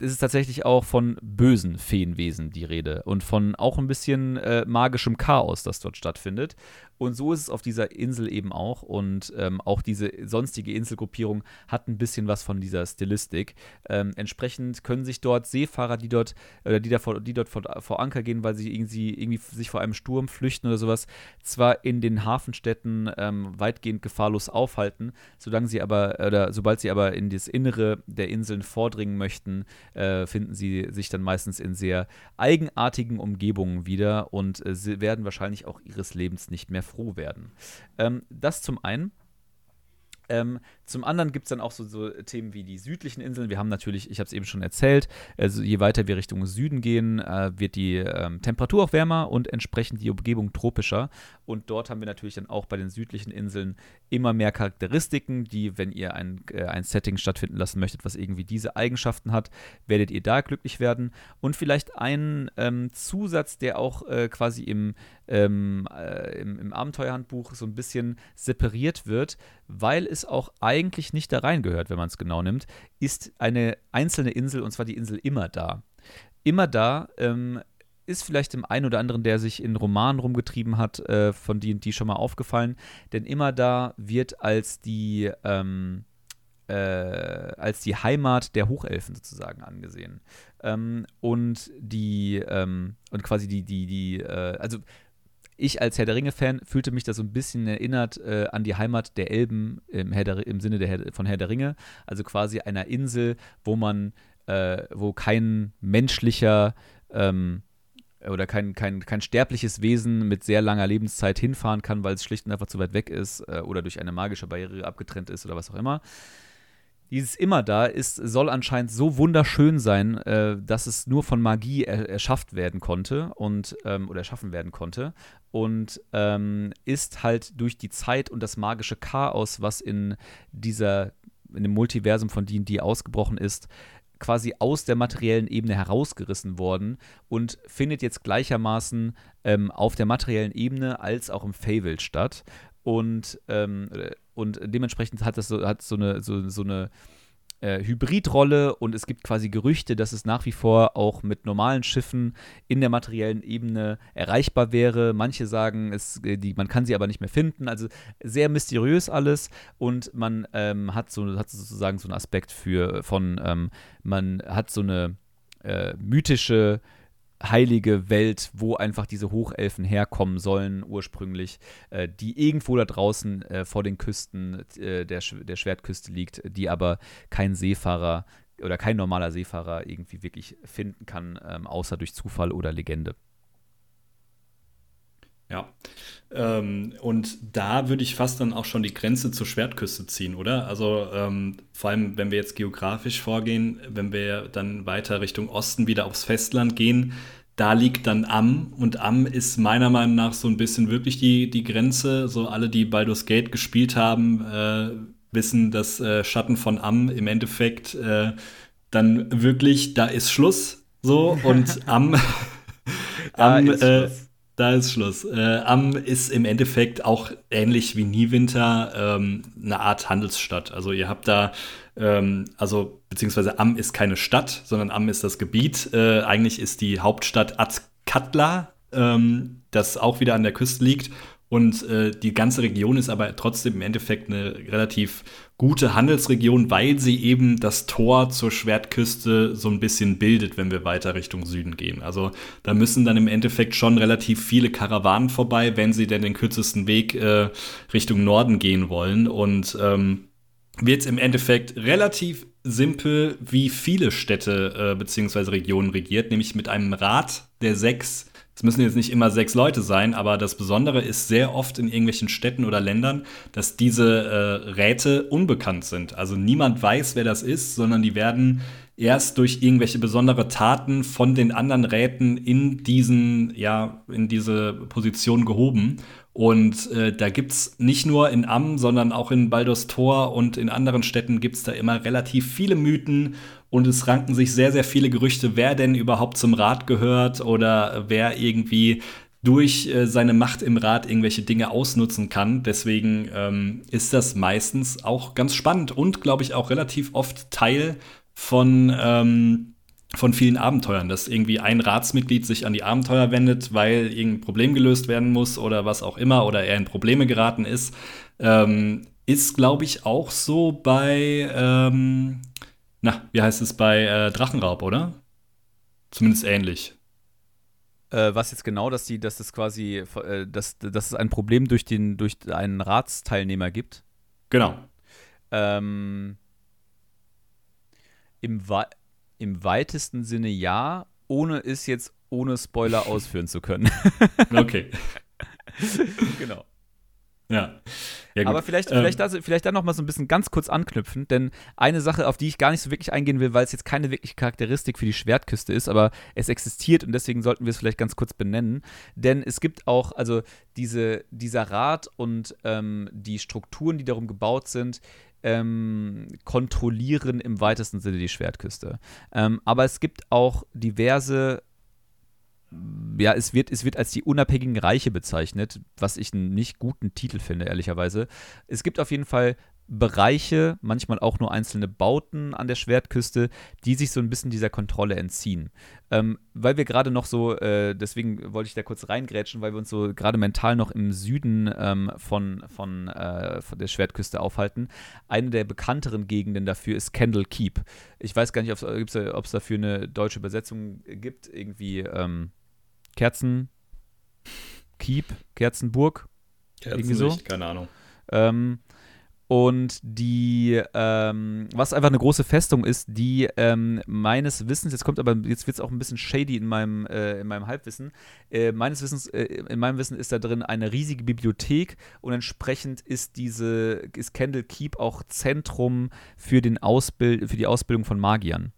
es ist tatsächlich auch von bösen Feenwesen die Rede und von auch ein bisschen äh, magischem Chaos, das dort stattfindet. Und so ist es auf dieser Insel eben auch. Und ähm, auch diese sonstige Inselgruppierung hat ein bisschen was von dieser Stilistik. Ähm, entsprechend können sich dort Seefahrer, die dort, oder die, davor, die dort vor, vor, Anker gehen, weil sie irgendwie, irgendwie sich vor einem Sturm flüchten oder sowas, zwar in den Hafenstädten ähm, weitgehend gefahrlos aufhalten, solange sie aber, oder sobald sie aber in das Innere der Inseln vordringen möchten, äh, finden sie sich dann meistens in sehr eigenartigen Umgebungen wieder und äh, werden wahrscheinlich auch ihres Lebens nicht mehr froh werden. Ähm, das zum einen. Ähm, zum anderen gibt es dann auch so, so, Themen wie die südlichen Inseln. Wir haben natürlich, ich habe es eben schon erzählt, also je weiter wir Richtung Süden gehen, äh, wird die ähm, Temperatur auch wärmer und entsprechend die Umgebung tropischer. Und dort haben wir natürlich dann auch bei den südlichen Inseln immer mehr Charakteristiken, die, wenn ihr ein, äh, ein Setting stattfinden lassen möchtet, was irgendwie diese Eigenschaften hat, werdet ihr da glücklich werden. Und vielleicht ein ähm, Zusatz, der auch äh, quasi im, ähm, äh, im, im Abenteuerhandbuch so ein bisschen separiert wird, weil es auch eigentlich nicht da reingehört, wenn man es genau nimmt, ist eine einzelne Insel, und zwar die Insel Immer da. Immer da ähm, ist vielleicht dem einen oder anderen, der sich in Romanen rumgetrieben hat, äh, von die schon mal aufgefallen, denn Immer da wird als die ähm, äh, als die Heimat der Hochelfen sozusagen angesehen. Ähm, und die, ähm, und quasi die, die, die, äh, also ich als Herr der Ringe-Fan fühlte mich da so ein bisschen erinnert äh, an die Heimat der Elben im, der, im Sinne der, von Herr der Ringe. Also quasi einer Insel, wo man, äh, wo kein menschlicher ähm, oder kein, kein, kein sterbliches Wesen mit sehr langer Lebenszeit hinfahren kann, weil es schlicht und einfach zu weit weg ist äh, oder durch eine magische Barriere abgetrennt ist oder was auch immer dieses immer da ist, soll anscheinend so wunderschön sein, äh, dass es nur von Magie er, erschafft werden konnte und ähm, oder erschaffen werden konnte. Und ähm, ist halt durch die Zeit und das magische Chaos, was in dieser in dem Multiversum von D&D ausgebrochen ist, quasi aus der materiellen Ebene herausgerissen worden und findet jetzt gleichermaßen ähm, auf der materiellen Ebene als auch im Fable statt. Und ähm, und dementsprechend hat das so, hat so eine, so, so eine äh, Hybridrolle und es gibt quasi Gerüchte, dass es nach wie vor auch mit normalen Schiffen in der materiellen Ebene erreichbar wäre. Manche sagen, es, äh, die, man kann sie aber nicht mehr finden. Also sehr mysteriös alles und man ähm, hat, so, hat sozusagen so einen Aspekt für von, ähm, man hat so eine äh, mythische heilige Welt, wo einfach diese Hochelfen herkommen sollen, ursprünglich, äh, die irgendwo da draußen äh, vor den Küsten äh, der, Sch der Schwertküste liegt, die aber kein Seefahrer oder kein normaler Seefahrer irgendwie wirklich finden kann, ähm, außer durch Zufall oder Legende. Ja. Ähm, und da würde ich fast dann auch schon die Grenze zur Schwertküste ziehen, oder? Also ähm, vor allem, wenn wir jetzt geografisch vorgehen, wenn wir dann weiter Richtung Osten wieder aufs Festland gehen, da liegt dann Am und Am ist meiner Meinung nach so ein bisschen wirklich die, die Grenze. So alle, die Baldur's Gate gespielt haben, äh, wissen, dass äh, Schatten von Am im Endeffekt äh, dann wirklich, da ist Schluss. So und Am, Am ist äh, da ist Schluss. Äh, Am ist im Endeffekt auch ähnlich wie Niewinter ähm, eine Art Handelsstadt. Also ihr habt da, ähm, also beziehungsweise Am ist keine Stadt, sondern Am ist das Gebiet. Äh, eigentlich ist die Hauptstadt Azkatla, ähm, das auch wieder an der Küste liegt. Und äh, die ganze Region ist aber trotzdem im Endeffekt eine relativ gute Handelsregion, weil sie eben das Tor zur Schwertküste so ein bisschen bildet, wenn wir weiter Richtung Süden gehen. Also da müssen dann im Endeffekt schon relativ viele Karawanen vorbei, wenn sie denn den kürzesten Weg äh, Richtung Norden gehen wollen. Und ähm, wird es im Endeffekt relativ simpel, wie viele Städte äh, bzw. Regionen regiert, nämlich mit einem Rat der sechs es müssen jetzt nicht immer sechs Leute sein, aber das Besondere ist sehr oft in irgendwelchen Städten oder Ländern, dass diese äh, Räte unbekannt sind. Also niemand weiß, wer das ist, sondern die werden erst durch irgendwelche besondere Taten von den anderen Räten in diesen, ja, in diese Position gehoben. Und äh, da gibt es nicht nur in Am, sondern auch in Baldur's Tor und in anderen Städten gibt es da immer relativ viele Mythen und es ranken sich sehr, sehr viele Gerüchte, wer denn überhaupt zum Rat gehört oder wer irgendwie durch äh, seine Macht im Rat irgendwelche Dinge ausnutzen kann. Deswegen ähm, ist das meistens auch ganz spannend und, glaube ich, auch relativ oft Teil von ähm, von vielen Abenteuern, dass irgendwie ein Ratsmitglied sich an die Abenteuer wendet, weil irgendein Problem gelöst werden muss oder was auch immer oder er in Probleme geraten ist. Ähm, ist, glaube ich, auch so bei, ähm, na, wie heißt es bei äh, Drachenraub, oder? Zumindest ähnlich. Äh, was jetzt genau, dass die, dass es quasi, äh, dass, dass es ein Problem durch den, durch einen Ratsteilnehmer gibt. Genau. Ähm, im, Wa im weitesten Sinne ja, ohne es jetzt ohne Spoiler ausführen zu können. okay. genau. Ja. Ja Aber vielleicht, ähm. vielleicht, da, vielleicht da noch mal so ein bisschen ganz kurz anknüpfen, denn eine Sache, auf die ich gar nicht so wirklich eingehen will, weil es jetzt keine wirkliche Charakteristik für die Schwertküste ist, aber es existiert und deswegen sollten wir es vielleicht ganz kurz benennen. Denn es gibt auch, also diese, dieser Rat und ähm, die Strukturen, die darum gebaut sind, ähm, kontrollieren im weitesten Sinne die Schwertküste. Ähm, aber es gibt auch diverse ja, es wird, es wird als die unabhängigen Reiche bezeichnet, was ich einen nicht guten Titel finde, ehrlicherweise. Es gibt auf jeden Fall Bereiche, manchmal auch nur einzelne Bauten an der Schwertküste, die sich so ein bisschen dieser Kontrolle entziehen. Ähm, weil wir gerade noch so, äh, deswegen wollte ich da kurz reingrätschen, weil wir uns so gerade mental noch im Süden ähm, von, von, äh, von der Schwertküste aufhalten. Eine der bekannteren Gegenden dafür ist Kendall Keep. Ich weiß gar nicht, ob es dafür eine deutsche Übersetzung gibt, irgendwie ähm, Kerzen, Keep, Kerzenburg. Kerzenlicht, so. keine Ahnung. Ähm, und die, ähm, was einfach eine große Festung ist, die ähm, meines Wissens, jetzt kommt aber, jetzt wird es auch ein bisschen shady in meinem, äh, in meinem Halbwissen, äh, meines Wissens, äh, in meinem Wissen ist da drin eine riesige Bibliothek und entsprechend ist diese, ist Candle Keep auch Zentrum für, den Ausbild, für die Ausbildung von Magiern.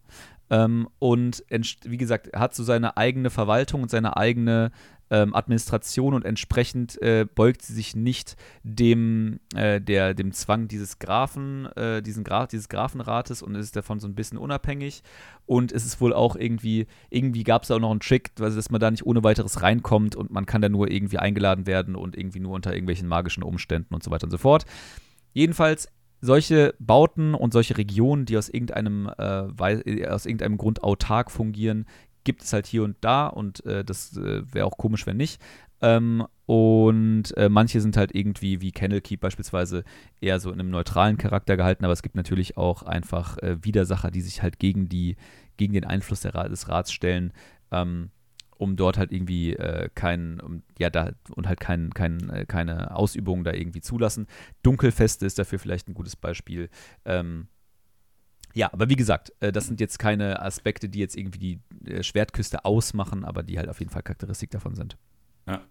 Ähm, und wie gesagt, hat so seine eigene Verwaltung und seine eigene ähm, Administration und entsprechend äh, beugt sie sich nicht dem, äh, der, dem Zwang dieses Grafen, äh, diesen Gra dieses Grafenrates und ist davon so ein bisschen unabhängig. Und es ist wohl auch irgendwie, irgendwie gab es auch noch einen Trick, also dass man da nicht ohne weiteres reinkommt und man kann da nur irgendwie eingeladen werden und irgendwie nur unter irgendwelchen magischen Umständen und so weiter und so fort. Jedenfalls solche Bauten und solche Regionen, die aus irgendeinem, äh, aus irgendeinem Grund autark fungieren, gibt es halt hier und da und äh, das äh, wäre auch komisch, wenn nicht. Ähm, und äh, manche sind halt irgendwie wie Kennel Keep beispielsweise eher so in einem neutralen Charakter gehalten, aber es gibt natürlich auch einfach äh, Widersacher, die sich halt gegen die, gegen den Einfluss Ra des Rats stellen. Ähm, um dort halt irgendwie äh, kein, um, ja, da und halt kein, kein, äh, keine Ausübungen da irgendwie zulassen. Dunkelfeste ist dafür vielleicht ein gutes Beispiel. Ähm, ja, aber wie gesagt, äh, das sind jetzt keine Aspekte, die jetzt irgendwie die äh, Schwertküste ausmachen, aber die halt auf jeden Fall Charakteristik davon sind. Ja,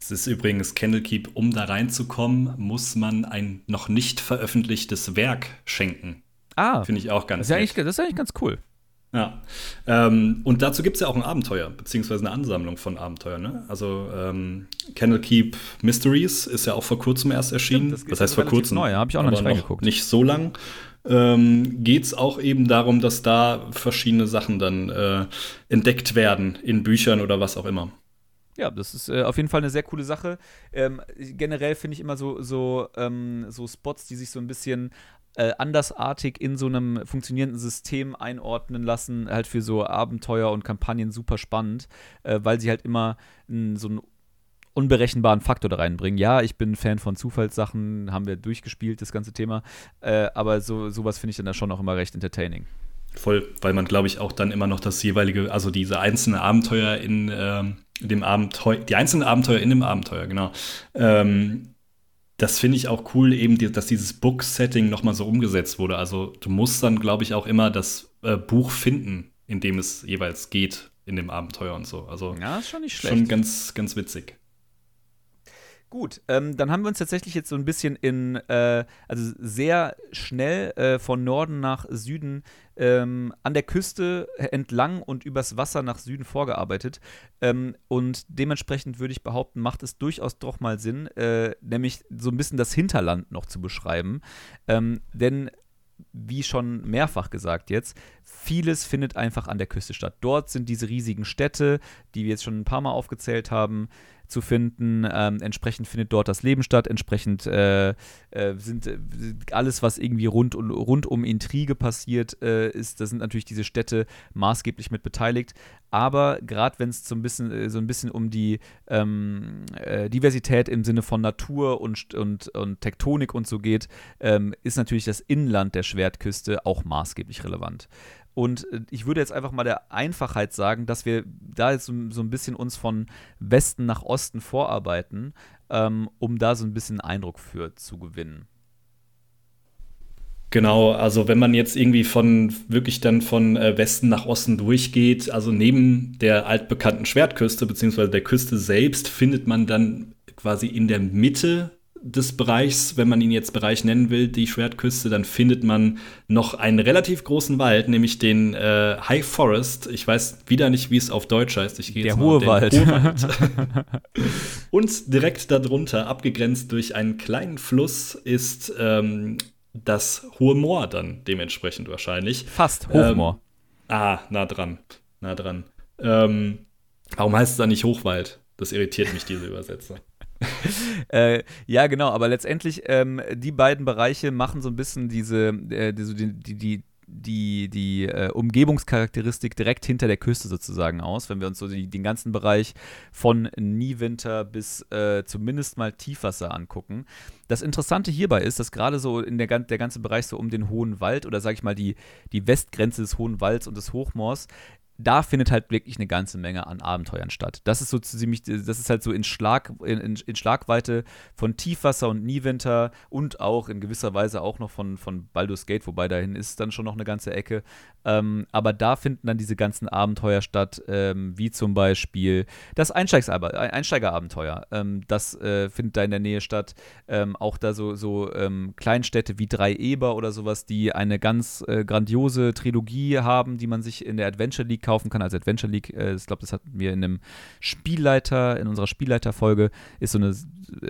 es ist übrigens Candlekeep, um da reinzukommen, muss man ein noch nicht veröffentlichtes Werk schenken. Ah. Finde ich auch ganz das ist, eigentlich, das ist eigentlich ganz cool. Ja. Ähm, und dazu gibt es ja auch ein Abenteuer, beziehungsweise eine Ansammlung von Abenteuern. Ne? Also ähm, Candlekeep Mysteries ist ja auch vor kurzem erst erschienen. Stimmt, das, das heißt vor kurzem. Neu, habe ich auch noch nicht reingeguckt. Nicht so lang. Ähm, geht es auch eben darum, dass da verschiedene Sachen dann äh, entdeckt werden in Büchern oder was auch immer. Ja, das ist äh, auf jeden Fall eine sehr coole Sache. Ähm, generell finde ich immer so, so, ähm, so Spots, die sich so ein bisschen äh, andersartig in so einem funktionierenden System einordnen lassen, halt für so Abenteuer und Kampagnen super spannend, äh, weil sie halt immer n, so einen unberechenbaren Faktor da reinbringen. Ja, ich bin Fan von Zufallssachen, haben wir durchgespielt, das ganze Thema, äh, aber so, sowas finde ich dann schon auch immer recht entertaining. Voll, weil man, glaube ich, auch dann immer noch das jeweilige, also diese einzelnen Abenteuer in ähm, dem Abenteuer, die einzelnen Abenteuer in dem Abenteuer, genau, ähm, das finde ich auch cool, eben, dass dieses Book-Setting nochmal so umgesetzt wurde. Also du musst dann, glaube ich, auch immer das äh, Buch finden, in dem es jeweils geht in dem Abenteuer und so. Also ja, ist schon nicht schlecht. Schon ganz, ganz witzig. Gut, ähm, dann haben wir uns tatsächlich jetzt so ein bisschen in, äh, also sehr schnell äh, von Norden nach Süden ähm, an der Küste entlang und übers Wasser nach Süden vorgearbeitet. Ähm, und dementsprechend würde ich behaupten, macht es durchaus doch mal Sinn, äh, nämlich so ein bisschen das Hinterland noch zu beschreiben. Ähm, denn wie schon mehrfach gesagt jetzt, vieles findet einfach an der Küste statt. Dort sind diese riesigen Städte, die wir jetzt schon ein paar Mal aufgezählt haben, zu finden. Ähm, entsprechend findet dort das Leben statt. Entsprechend äh, äh, sind äh, alles, was irgendwie rund, rund um Intrige passiert, äh, ist, da sind natürlich diese Städte maßgeblich mit beteiligt. Aber gerade wenn es so ein bisschen äh, so ein bisschen um die ähm, äh, Diversität im Sinne von Natur und, und, und Tektonik und so geht, ähm, ist natürlich das Inland der Schwertküste auch maßgeblich relevant. Und äh, ich würde jetzt einfach mal der Einfachheit sagen, dass wir da jetzt so, ein bisschen uns von Westen nach Osten vorarbeiten, ähm, um da so ein bisschen Eindruck für zu gewinnen. Genau, also wenn man jetzt irgendwie von wirklich dann von äh, Westen nach Osten durchgeht, also neben der altbekannten Schwertküste beziehungsweise der Küste selbst findet man dann quasi in der Mitte des Bereichs, wenn man ihn jetzt Bereich nennen will, die Schwertküste, dann findet man noch einen relativ großen Wald, nämlich den äh, High Forest. Ich weiß wieder nicht, wie es auf Deutsch heißt. Ich gehe der hohe Wald. Und direkt darunter, abgegrenzt durch einen kleinen Fluss, ist ähm, das Hohe Moor dann dementsprechend wahrscheinlich. Fast Hochmoor. Ähm, ah, nah dran. Nah dran. Ähm, warum heißt es da nicht Hochwald? Das irritiert mich, diese Übersetzung. äh, ja, genau, aber letztendlich, ähm, die beiden Bereiche machen so ein bisschen diese, äh, die, die, die, die, die äh, Umgebungscharakteristik direkt hinter der Küste sozusagen aus, wenn wir uns so die, den ganzen Bereich von Niewinter bis äh, zumindest mal Tiefwasser angucken. Das Interessante hierbei ist, dass gerade so in der, der ganze Bereich so um den Hohen Wald oder sage ich mal die, die Westgrenze des Hohen Walds und des Hochmoors da findet halt wirklich eine ganze Menge an Abenteuern statt. Das ist so ziemlich, das ist halt so in, Schlag, in, in, in Schlagweite von Tiefwasser und Niewinter und auch in gewisser Weise auch noch von, von Baldur's Gate, wobei dahin ist dann schon noch eine ganze Ecke. Ähm, aber da finden dann diese ganzen Abenteuer statt, ähm, wie zum Beispiel das Einsteigerabenteuer. Ähm, das äh, findet da in der Nähe statt. Ähm, auch da so, so ähm, Kleinstädte wie Drei Eber oder sowas, die eine ganz äh, grandiose Trilogie haben, die man sich in der Adventure League kaufen kann, also Adventure League. Äh, ich glaube, das hatten wir in einem Spielleiter, in unserer Spielleiterfolge, ist so eine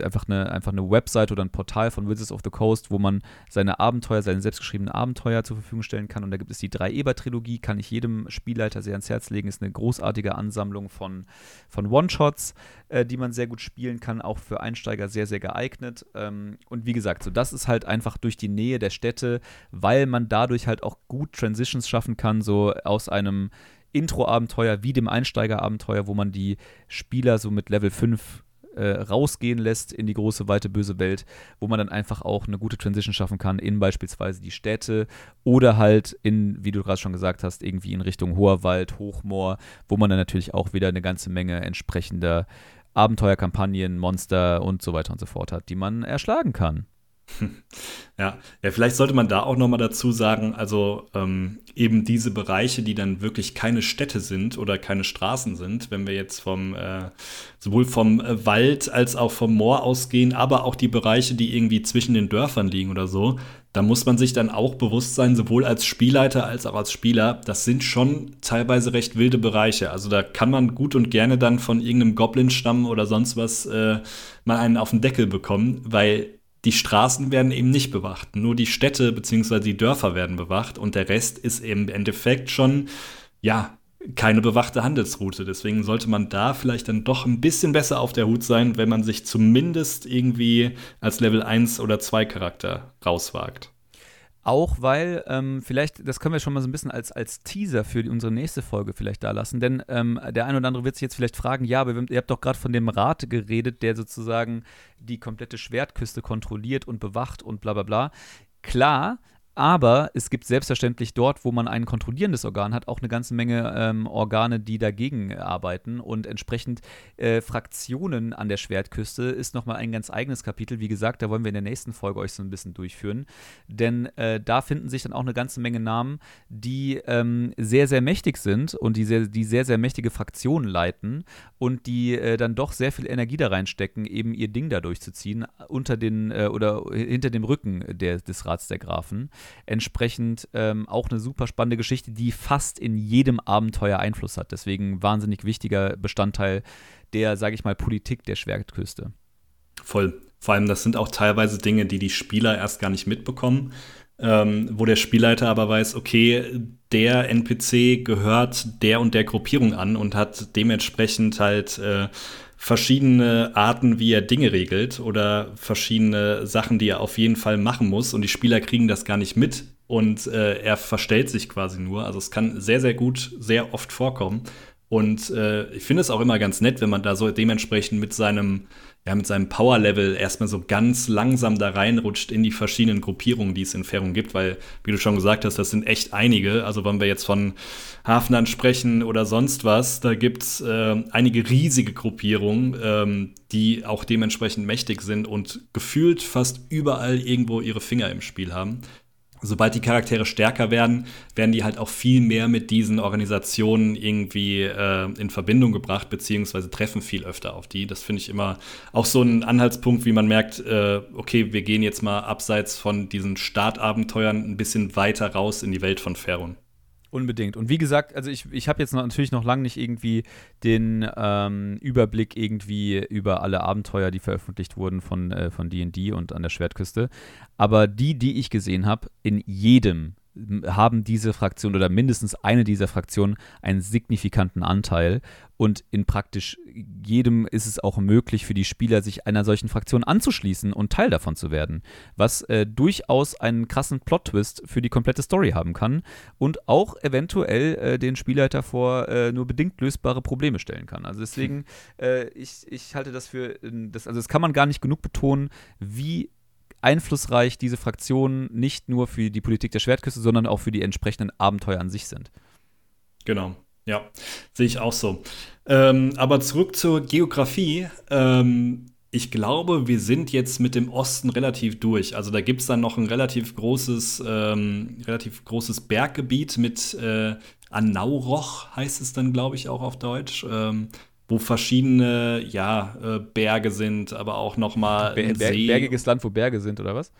einfach eine, einfach eine Website oder ein Portal von Wizards of the Coast, wo man seine Abenteuer, seine selbstgeschriebenen Abenteuer zur Verfügung stellen kann. Und da gibt es die drei Eber-Trilogie, kann ich jedem Spielleiter sehr ans Herz legen. Ist eine großartige Ansammlung von, von One-Shots, äh, die man sehr gut spielen kann, auch für Einsteiger sehr, sehr geeignet. Ähm, und wie gesagt, so das ist halt einfach durch die Nähe der Städte, weil man dadurch halt auch gut Transitions schaffen kann, so aus einem Intro-Abenteuer wie dem Einsteiger-Abenteuer, wo man die Spieler so mit Level 5 äh, rausgehen lässt in die große, weite, böse Welt, wo man dann einfach auch eine gute Transition schaffen kann in beispielsweise die Städte oder halt in, wie du gerade schon gesagt hast, irgendwie in Richtung Hoher Wald, Hochmoor, wo man dann natürlich auch wieder eine ganze Menge entsprechender Abenteuerkampagnen, Monster und so weiter und so fort hat, die man erschlagen kann. Ja, ja, vielleicht sollte man da auch noch mal dazu sagen, also ähm, eben diese Bereiche, die dann wirklich keine Städte sind oder keine Straßen sind, wenn wir jetzt vom äh, sowohl vom äh, Wald als auch vom Moor ausgehen, aber auch die Bereiche, die irgendwie zwischen den Dörfern liegen oder so, da muss man sich dann auch bewusst sein, sowohl als Spielleiter als auch als Spieler, das sind schon teilweise recht wilde Bereiche. Also da kann man gut und gerne dann von irgendeinem Goblin-Stamm oder sonst was äh, mal einen auf den Deckel bekommen, weil die Straßen werden eben nicht bewacht. Nur die Städte bzw. die Dörfer werden bewacht und der Rest ist im Endeffekt schon, ja, keine bewachte Handelsroute. Deswegen sollte man da vielleicht dann doch ein bisschen besser auf der Hut sein, wenn man sich zumindest irgendwie als Level 1 oder 2 Charakter rauswagt. Auch weil, ähm, vielleicht, das können wir schon mal so ein bisschen als, als Teaser für die, unsere nächste Folge vielleicht da lassen, denn ähm, der ein oder andere wird sich jetzt vielleicht fragen, ja, aber ihr habt doch gerade von dem Rat geredet, der sozusagen die komplette Schwertküste kontrolliert und bewacht und bla bla bla. Klar, aber es gibt selbstverständlich dort, wo man ein kontrollierendes Organ hat, auch eine ganze Menge ähm, Organe, die dagegen arbeiten. Und entsprechend äh, Fraktionen an der Schwertküste ist nochmal ein ganz eigenes Kapitel. Wie gesagt, da wollen wir in der nächsten Folge euch so ein bisschen durchführen. Denn äh, da finden sich dann auch eine ganze Menge Namen, die ähm, sehr, sehr mächtig sind und die sehr, die sehr, sehr mächtige Fraktionen leiten und die äh, dann doch sehr viel Energie da reinstecken, eben ihr Ding da durchzuziehen, unter den äh, oder hinter dem Rücken der, des Rats der Grafen. Entsprechend ähm, auch eine super spannende Geschichte, die fast in jedem Abenteuer Einfluss hat. Deswegen wahnsinnig wichtiger Bestandteil der, sage ich mal, Politik der Schwertküste. Voll. Vor allem, das sind auch teilweise Dinge, die die Spieler erst gar nicht mitbekommen. Ähm, wo der Spielleiter aber weiß, okay, der NPC gehört der und der Gruppierung an und hat dementsprechend halt äh, verschiedene Arten, wie er Dinge regelt oder verschiedene Sachen, die er auf jeden Fall machen muss und die Spieler kriegen das gar nicht mit und äh, er verstellt sich quasi nur. Also es kann sehr, sehr gut, sehr oft vorkommen. Und äh, ich finde es auch immer ganz nett, wenn man da so dementsprechend mit seinem ja, mit seinem Power-Level erstmal so ganz langsam da reinrutscht in die verschiedenen Gruppierungen, die es in Ferrum gibt, weil, wie du schon gesagt hast, das sind echt einige. Also, wenn wir jetzt von Hafnern sprechen oder sonst was, da gibt es äh, einige riesige Gruppierungen, ähm, die auch dementsprechend mächtig sind und gefühlt fast überall irgendwo ihre Finger im Spiel haben sobald die Charaktere stärker werden, werden die halt auch viel mehr mit diesen Organisationen irgendwie äh, in Verbindung gebracht, beziehungsweise treffen viel öfter auf die. Das finde ich immer auch so ein Anhaltspunkt, wie man merkt, äh, okay, wir gehen jetzt mal abseits von diesen Startabenteuern ein bisschen weiter raus in die Welt von Ferun. Unbedingt. Und wie gesagt, also ich, ich habe jetzt noch, natürlich noch lange nicht irgendwie den ähm, Überblick irgendwie über alle Abenteuer, die veröffentlicht wurden von äh, von D&D und an der Schwertküste. Aber die, die ich gesehen habe, in jedem haben diese Fraktionen oder mindestens eine dieser Fraktionen einen signifikanten Anteil. Und in praktisch jedem ist es auch möglich für die Spieler, sich einer solchen Fraktion anzuschließen und Teil davon zu werden. Was äh, durchaus einen krassen Plot-Twist für die komplette Story haben kann und auch eventuell äh, den Spielleiter vor äh, nur bedingt lösbare Probleme stellen kann. Also deswegen, hm. ich, ich halte das für, das, also das kann man gar nicht genug betonen, wie einflussreich diese Fraktionen nicht nur für die Politik der Schwertküste, sondern auch für die entsprechenden Abenteuer an sich sind. Genau, ja, sehe ich auch so. Ähm, aber zurück zur Geografie. Ähm, ich glaube, wir sind jetzt mit dem Osten relativ durch. Also da gibt es dann noch ein relativ großes, ähm, relativ großes Berggebiet mit äh, Anauroch, heißt es dann, glaube ich, auch auf Deutsch. Ähm, wo verschiedene ja, äh, Berge sind, aber auch noch mal Ber Ber See. Bergiges Land, wo Berge sind, oder was?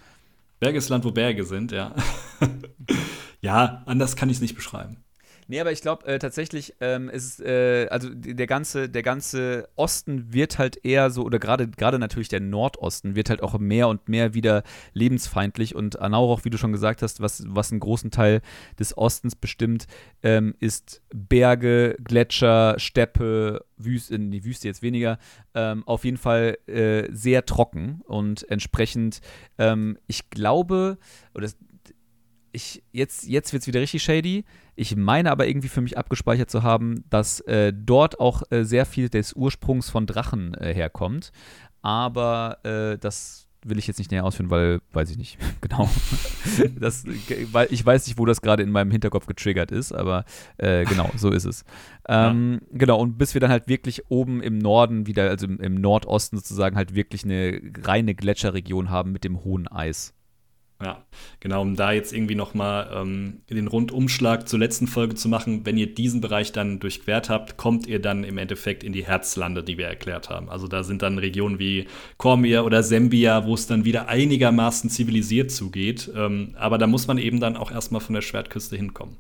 Bergiges Land, wo Berge sind, ja. ja, anders kann ich es nicht beschreiben. Nee, aber ich glaube äh, tatsächlich ähm, ist äh, also der ganze, der ganze Osten wird halt eher so, oder gerade gerade natürlich der Nordosten wird halt auch mehr und mehr wieder lebensfeindlich und Anauroch, wie du schon gesagt hast, was, was einen großen Teil des Ostens bestimmt, ähm, ist Berge, Gletscher, Steppe, Wüste, die Wüste jetzt weniger, ähm, auf jeden Fall äh, sehr trocken und entsprechend, ähm, ich glaube, oder ich, jetzt, jetzt wird es wieder richtig shady. Ich meine aber irgendwie für mich abgespeichert zu haben, dass äh, dort auch äh, sehr viel des Ursprungs von Drachen äh, herkommt. Aber äh, das will ich jetzt nicht näher ausführen, weil weiß ich nicht genau. das, weil ich weiß nicht, wo das gerade in meinem Hinterkopf getriggert ist, aber äh, genau, so ist es. Ähm, ja. Genau, und bis wir dann halt wirklich oben im Norden wieder, also im, im Nordosten sozusagen halt wirklich eine reine Gletscherregion haben mit dem hohen Eis. Ja, genau, um da jetzt irgendwie nochmal ähm, den Rundumschlag zur letzten Folge zu machen, wenn ihr diesen Bereich dann durchquert habt, kommt ihr dann im Endeffekt in die Herzlande, die wir erklärt haben. Also da sind dann Regionen wie Kormir oder Sembia, wo es dann wieder einigermaßen zivilisiert zugeht. Ähm, aber da muss man eben dann auch erstmal von der Schwertküste hinkommen.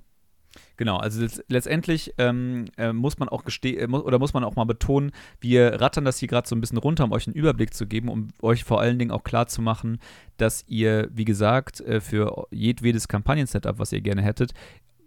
Genau, also letztendlich ähm, äh, muss man auch gestehen, äh, oder muss man auch mal betonen, wir rattern das hier gerade so ein bisschen runter, um euch einen Überblick zu geben, um euch vor allen Dingen auch klar zu machen, dass ihr, wie gesagt, äh, für jedwedes Kampagnen-Setup, was ihr gerne hättet,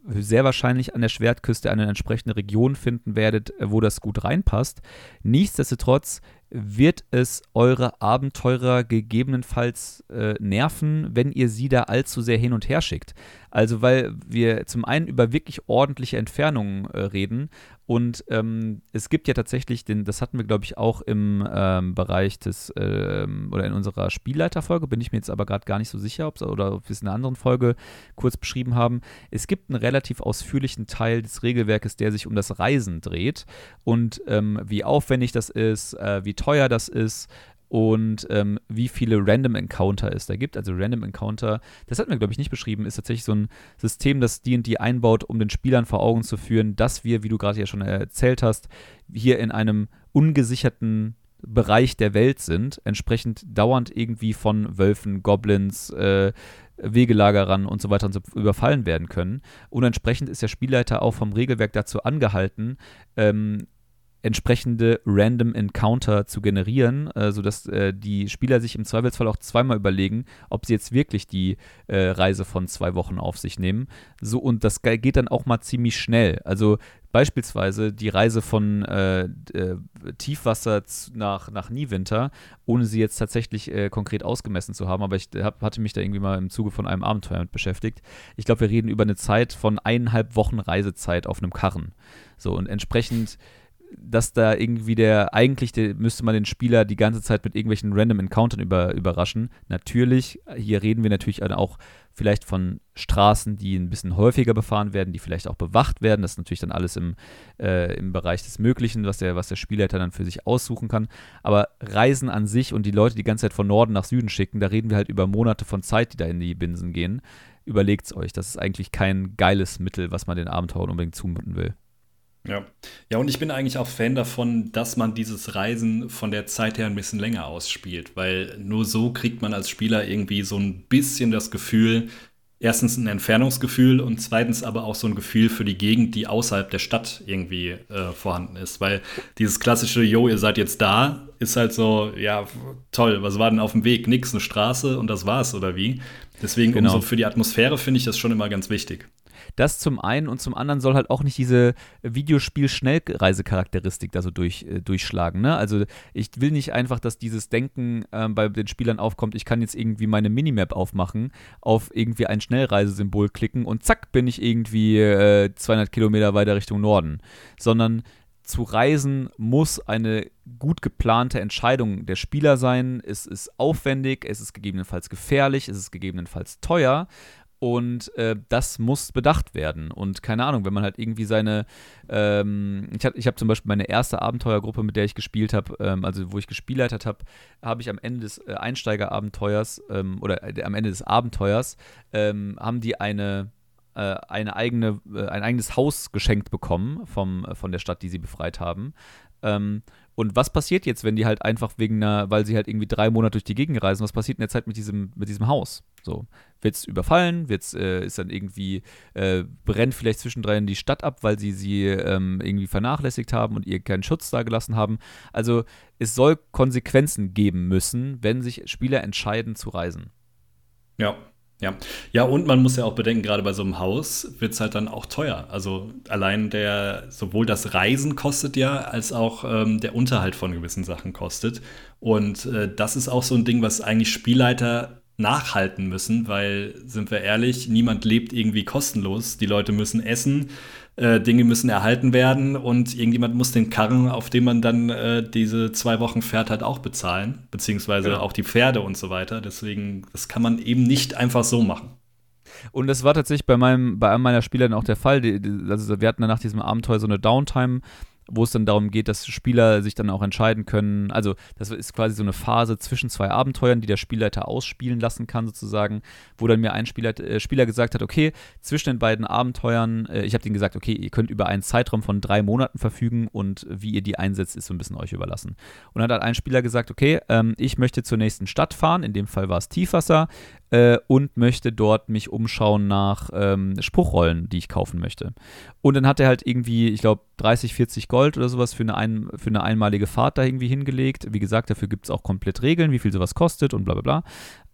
sehr wahrscheinlich an der Schwertküste eine entsprechende Region finden werdet, äh, wo das gut reinpasst. Nichtsdestotrotz wird es eure Abenteurer gegebenenfalls äh, nerven, wenn ihr sie da allzu sehr hin und her schickt. Also weil wir zum einen über wirklich ordentliche Entfernungen äh, reden und ähm, es gibt ja tatsächlich, den, das hatten wir glaube ich auch im ähm, Bereich des ähm, oder in unserer Spielleiterfolge, bin ich mir jetzt aber gerade gar nicht so sicher, ob oder ob wir es in einer anderen Folge kurz beschrieben haben. Es gibt einen relativ ausführlichen Teil des Regelwerkes, der sich um das Reisen dreht und ähm, wie aufwendig das ist, äh, wie teuer das ist, und ähm, wie viele Random Encounter es da gibt. Also Random Encounter, das hatten wir, glaube ich, nicht beschrieben, ist tatsächlich so ein System, das D&D einbaut, um den Spielern vor Augen zu führen, dass wir, wie du gerade ja schon erzählt hast, hier in einem ungesicherten Bereich der Welt sind, entsprechend dauernd irgendwie von Wölfen, Goblins, äh, Wegelagerern und so weiter und so überfallen werden können. Und entsprechend ist der Spielleiter auch vom Regelwerk dazu angehalten, ähm, entsprechende Random Encounter zu generieren, äh, sodass äh, die Spieler sich im Zweifelsfall auch zweimal überlegen, ob sie jetzt wirklich die äh, Reise von zwei Wochen auf sich nehmen. So, und das geht dann auch mal ziemlich schnell. Also beispielsweise die Reise von äh, äh, Tiefwasser nach, nach Niewinter, ohne sie jetzt tatsächlich äh, konkret ausgemessen zu haben, aber ich hab, hatte mich da irgendwie mal im Zuge von einem Abenteuer mit beschäftigt. Ich glaube, wir reden über eine Zeit von eineinhalb Wochen Reisezeit auf einem Karren. So, und entsprechend dass da irgendwie der, eigentlich der, müsste man den Spieler die ganze Zeit mit irgendwelchen random Encountern über, überraschen. Natürlich, hier reden wir natürlich auch vielleicht von Straßen, die ein bisschen häufiger befahren werden, die vielleicht auch bewacht werden. Das ist natürlich dann alles im, äh, im Bereich des Möglichen, was der, was der Spielleiter dann für sich aussuchen kann. Aber Reisen an sich und die Leute die ganze Zeit von Norden nach Süden schicken, da reden wir halt über Monate von Zeit, die da in die Binsen gehen. Überlegt es euch, das ist eigentlich kein geiles Mittel, was man den Abenteuern unbedingt zumuten will. Ja. Ja, und ich bin eigentlich auch Fan davon, dass man dieses Reisen von der Zeit her ein bisschen länger ausspielt, weil nur so kriegt man als Spieler irgendwie so ein bisschen das Gefühl, erstens ein Entfernungsgefühl und zweitens aber auch so ein Gefühl für die Gegend, die außerhalb der Stadt irgendwie äh, vorhanden ist. Weil dieses klassische, Jo, ihr seid jetzt da, ist halt so, ja, toll, was war denn auf dem Weg? Nix, eine Straße und das war's, oder wie? Deswegen, genau. umso für die Atmosphäre finde ich das schon immer ganz wichtig. Das zum einen und zum anderen soll halt auch nicht diese Videospiel-Schnellreisecharakteristik da so durch, äh, durchschlagen. Ne? Also ich will nicht einfach, dass dieses Denken äh, bei den Spielern aufkommt, ich kann jetzt irgendwie meine Minimap aufmachen, auf irgendwie ein Schnellreisesymbol klicken und zack bin ich irgendwie äh, 200 Kilometer weiter Richtung Norden. Sondern zu reisen muss eine gut geplante Entscheidung der Spieler sein. Es ist aufwendig, es ist gegebenenfalls gefährlich, es ist gegebenenfalls teuer. Und äh, das muss bedacht werden. Und keine Ahnung, wenn man halt irgendwie seine, ähm, ich habe ich hab zum Beispiel meine erste Abenteuergruppe, mit der ich gespielt habe, ähm, also wo ich gespielleitet habe, habe ich am Ende des äh, Einsteigerabenteuers ähm, oder äh, am Ende des Abenteuers, ähm, haben die eine, äh, eine eigene, äh, ein eigenes Haus geschenkt bekommen vom, von der Stadt, die sie befreit haben. Ähm, und was passiert jetzt, wenn die halt einfach wegen einer, weil sie halt irgendwie drei Monate durch die Gegend reisen, was passiert in der Zeit mit diesem, mit diesem Haus? So, wird es überfallen, wird's, äh, ist dann irgendwie, äh, brennt vielleicht zwischendrin die Stadt ab, weil sie sie ähm, irgendwie vernachlässigt haben und ihr keinen Schutz da gelassen haben. Also es soll Konsequenzen geben müssen, wenn sich Spieler entscheiden zu reisen. Ja, ja, ja, und man muss ja auch bedenken, gerade bei so einem Haus wird es halt dann auch teuer. Also allein der, sowohl das Reisen kostet ja, als auch ähm, der Unterhalt von gewissen Sachen kostet. Und äh, das ist auch so ein Ding, was eigentlich Spielleiter nachhalten müssen, weil, sind wir ehrlich, niemand lebt irgendwie kostenlos. Die Leute müssen essen, äh, Dinge müssen erhalten werden und irgendjemand muss den Karren, auf dem man dann äh, diese zwei Wochen fährt, halt auch bezahlen, beziehungsweise genau. auch die Pferde und so weiter. Deswegen, das kann man eben nicht einfach so machen. Und das war tatsächlich bei meinem, bei einem meiner Spieler dann auch der Fall. Die, die, also wir hatten dann nach diesem Abenteuer so eine Downtime wo es dann darum geht, dass Spieler sich dann auch entscheiden können. Also, das ist quasi so eine Phase zwischen zwei Abenteuern, die der Spielleiter ausspielen lassen kann, sozusagen, wo dann mir ein Spieler, äh, Spieler gesagt hat: Okay, zwischen den beiden Abenteuern, äh, ich habe denen gesagt, okay, ihr könnt über einen Zeitraum von drei Monaten verfügen und wie ihr die einsetzt, ist so ein bisschen euch überlassen. Und dann hat ein Spieler gesagt: Okay, ähm, ich möchte zur nächsten Stadt fahren, in dem Fall war es Tiefwasser äh, und möchte dort mich umschauen nach ähm, Spruchrollen, die ich kaufen möchte. Und dann hat er halt irgendwie, ich glaube, 30, 40 Gold oder sowas für eine, ein, für eine einmalige Fahrt da irgendwie hingelegt. Wie gesagt, dafür gibt es auch komplett Regeln, wie viel sowas kostet und bla bla bla.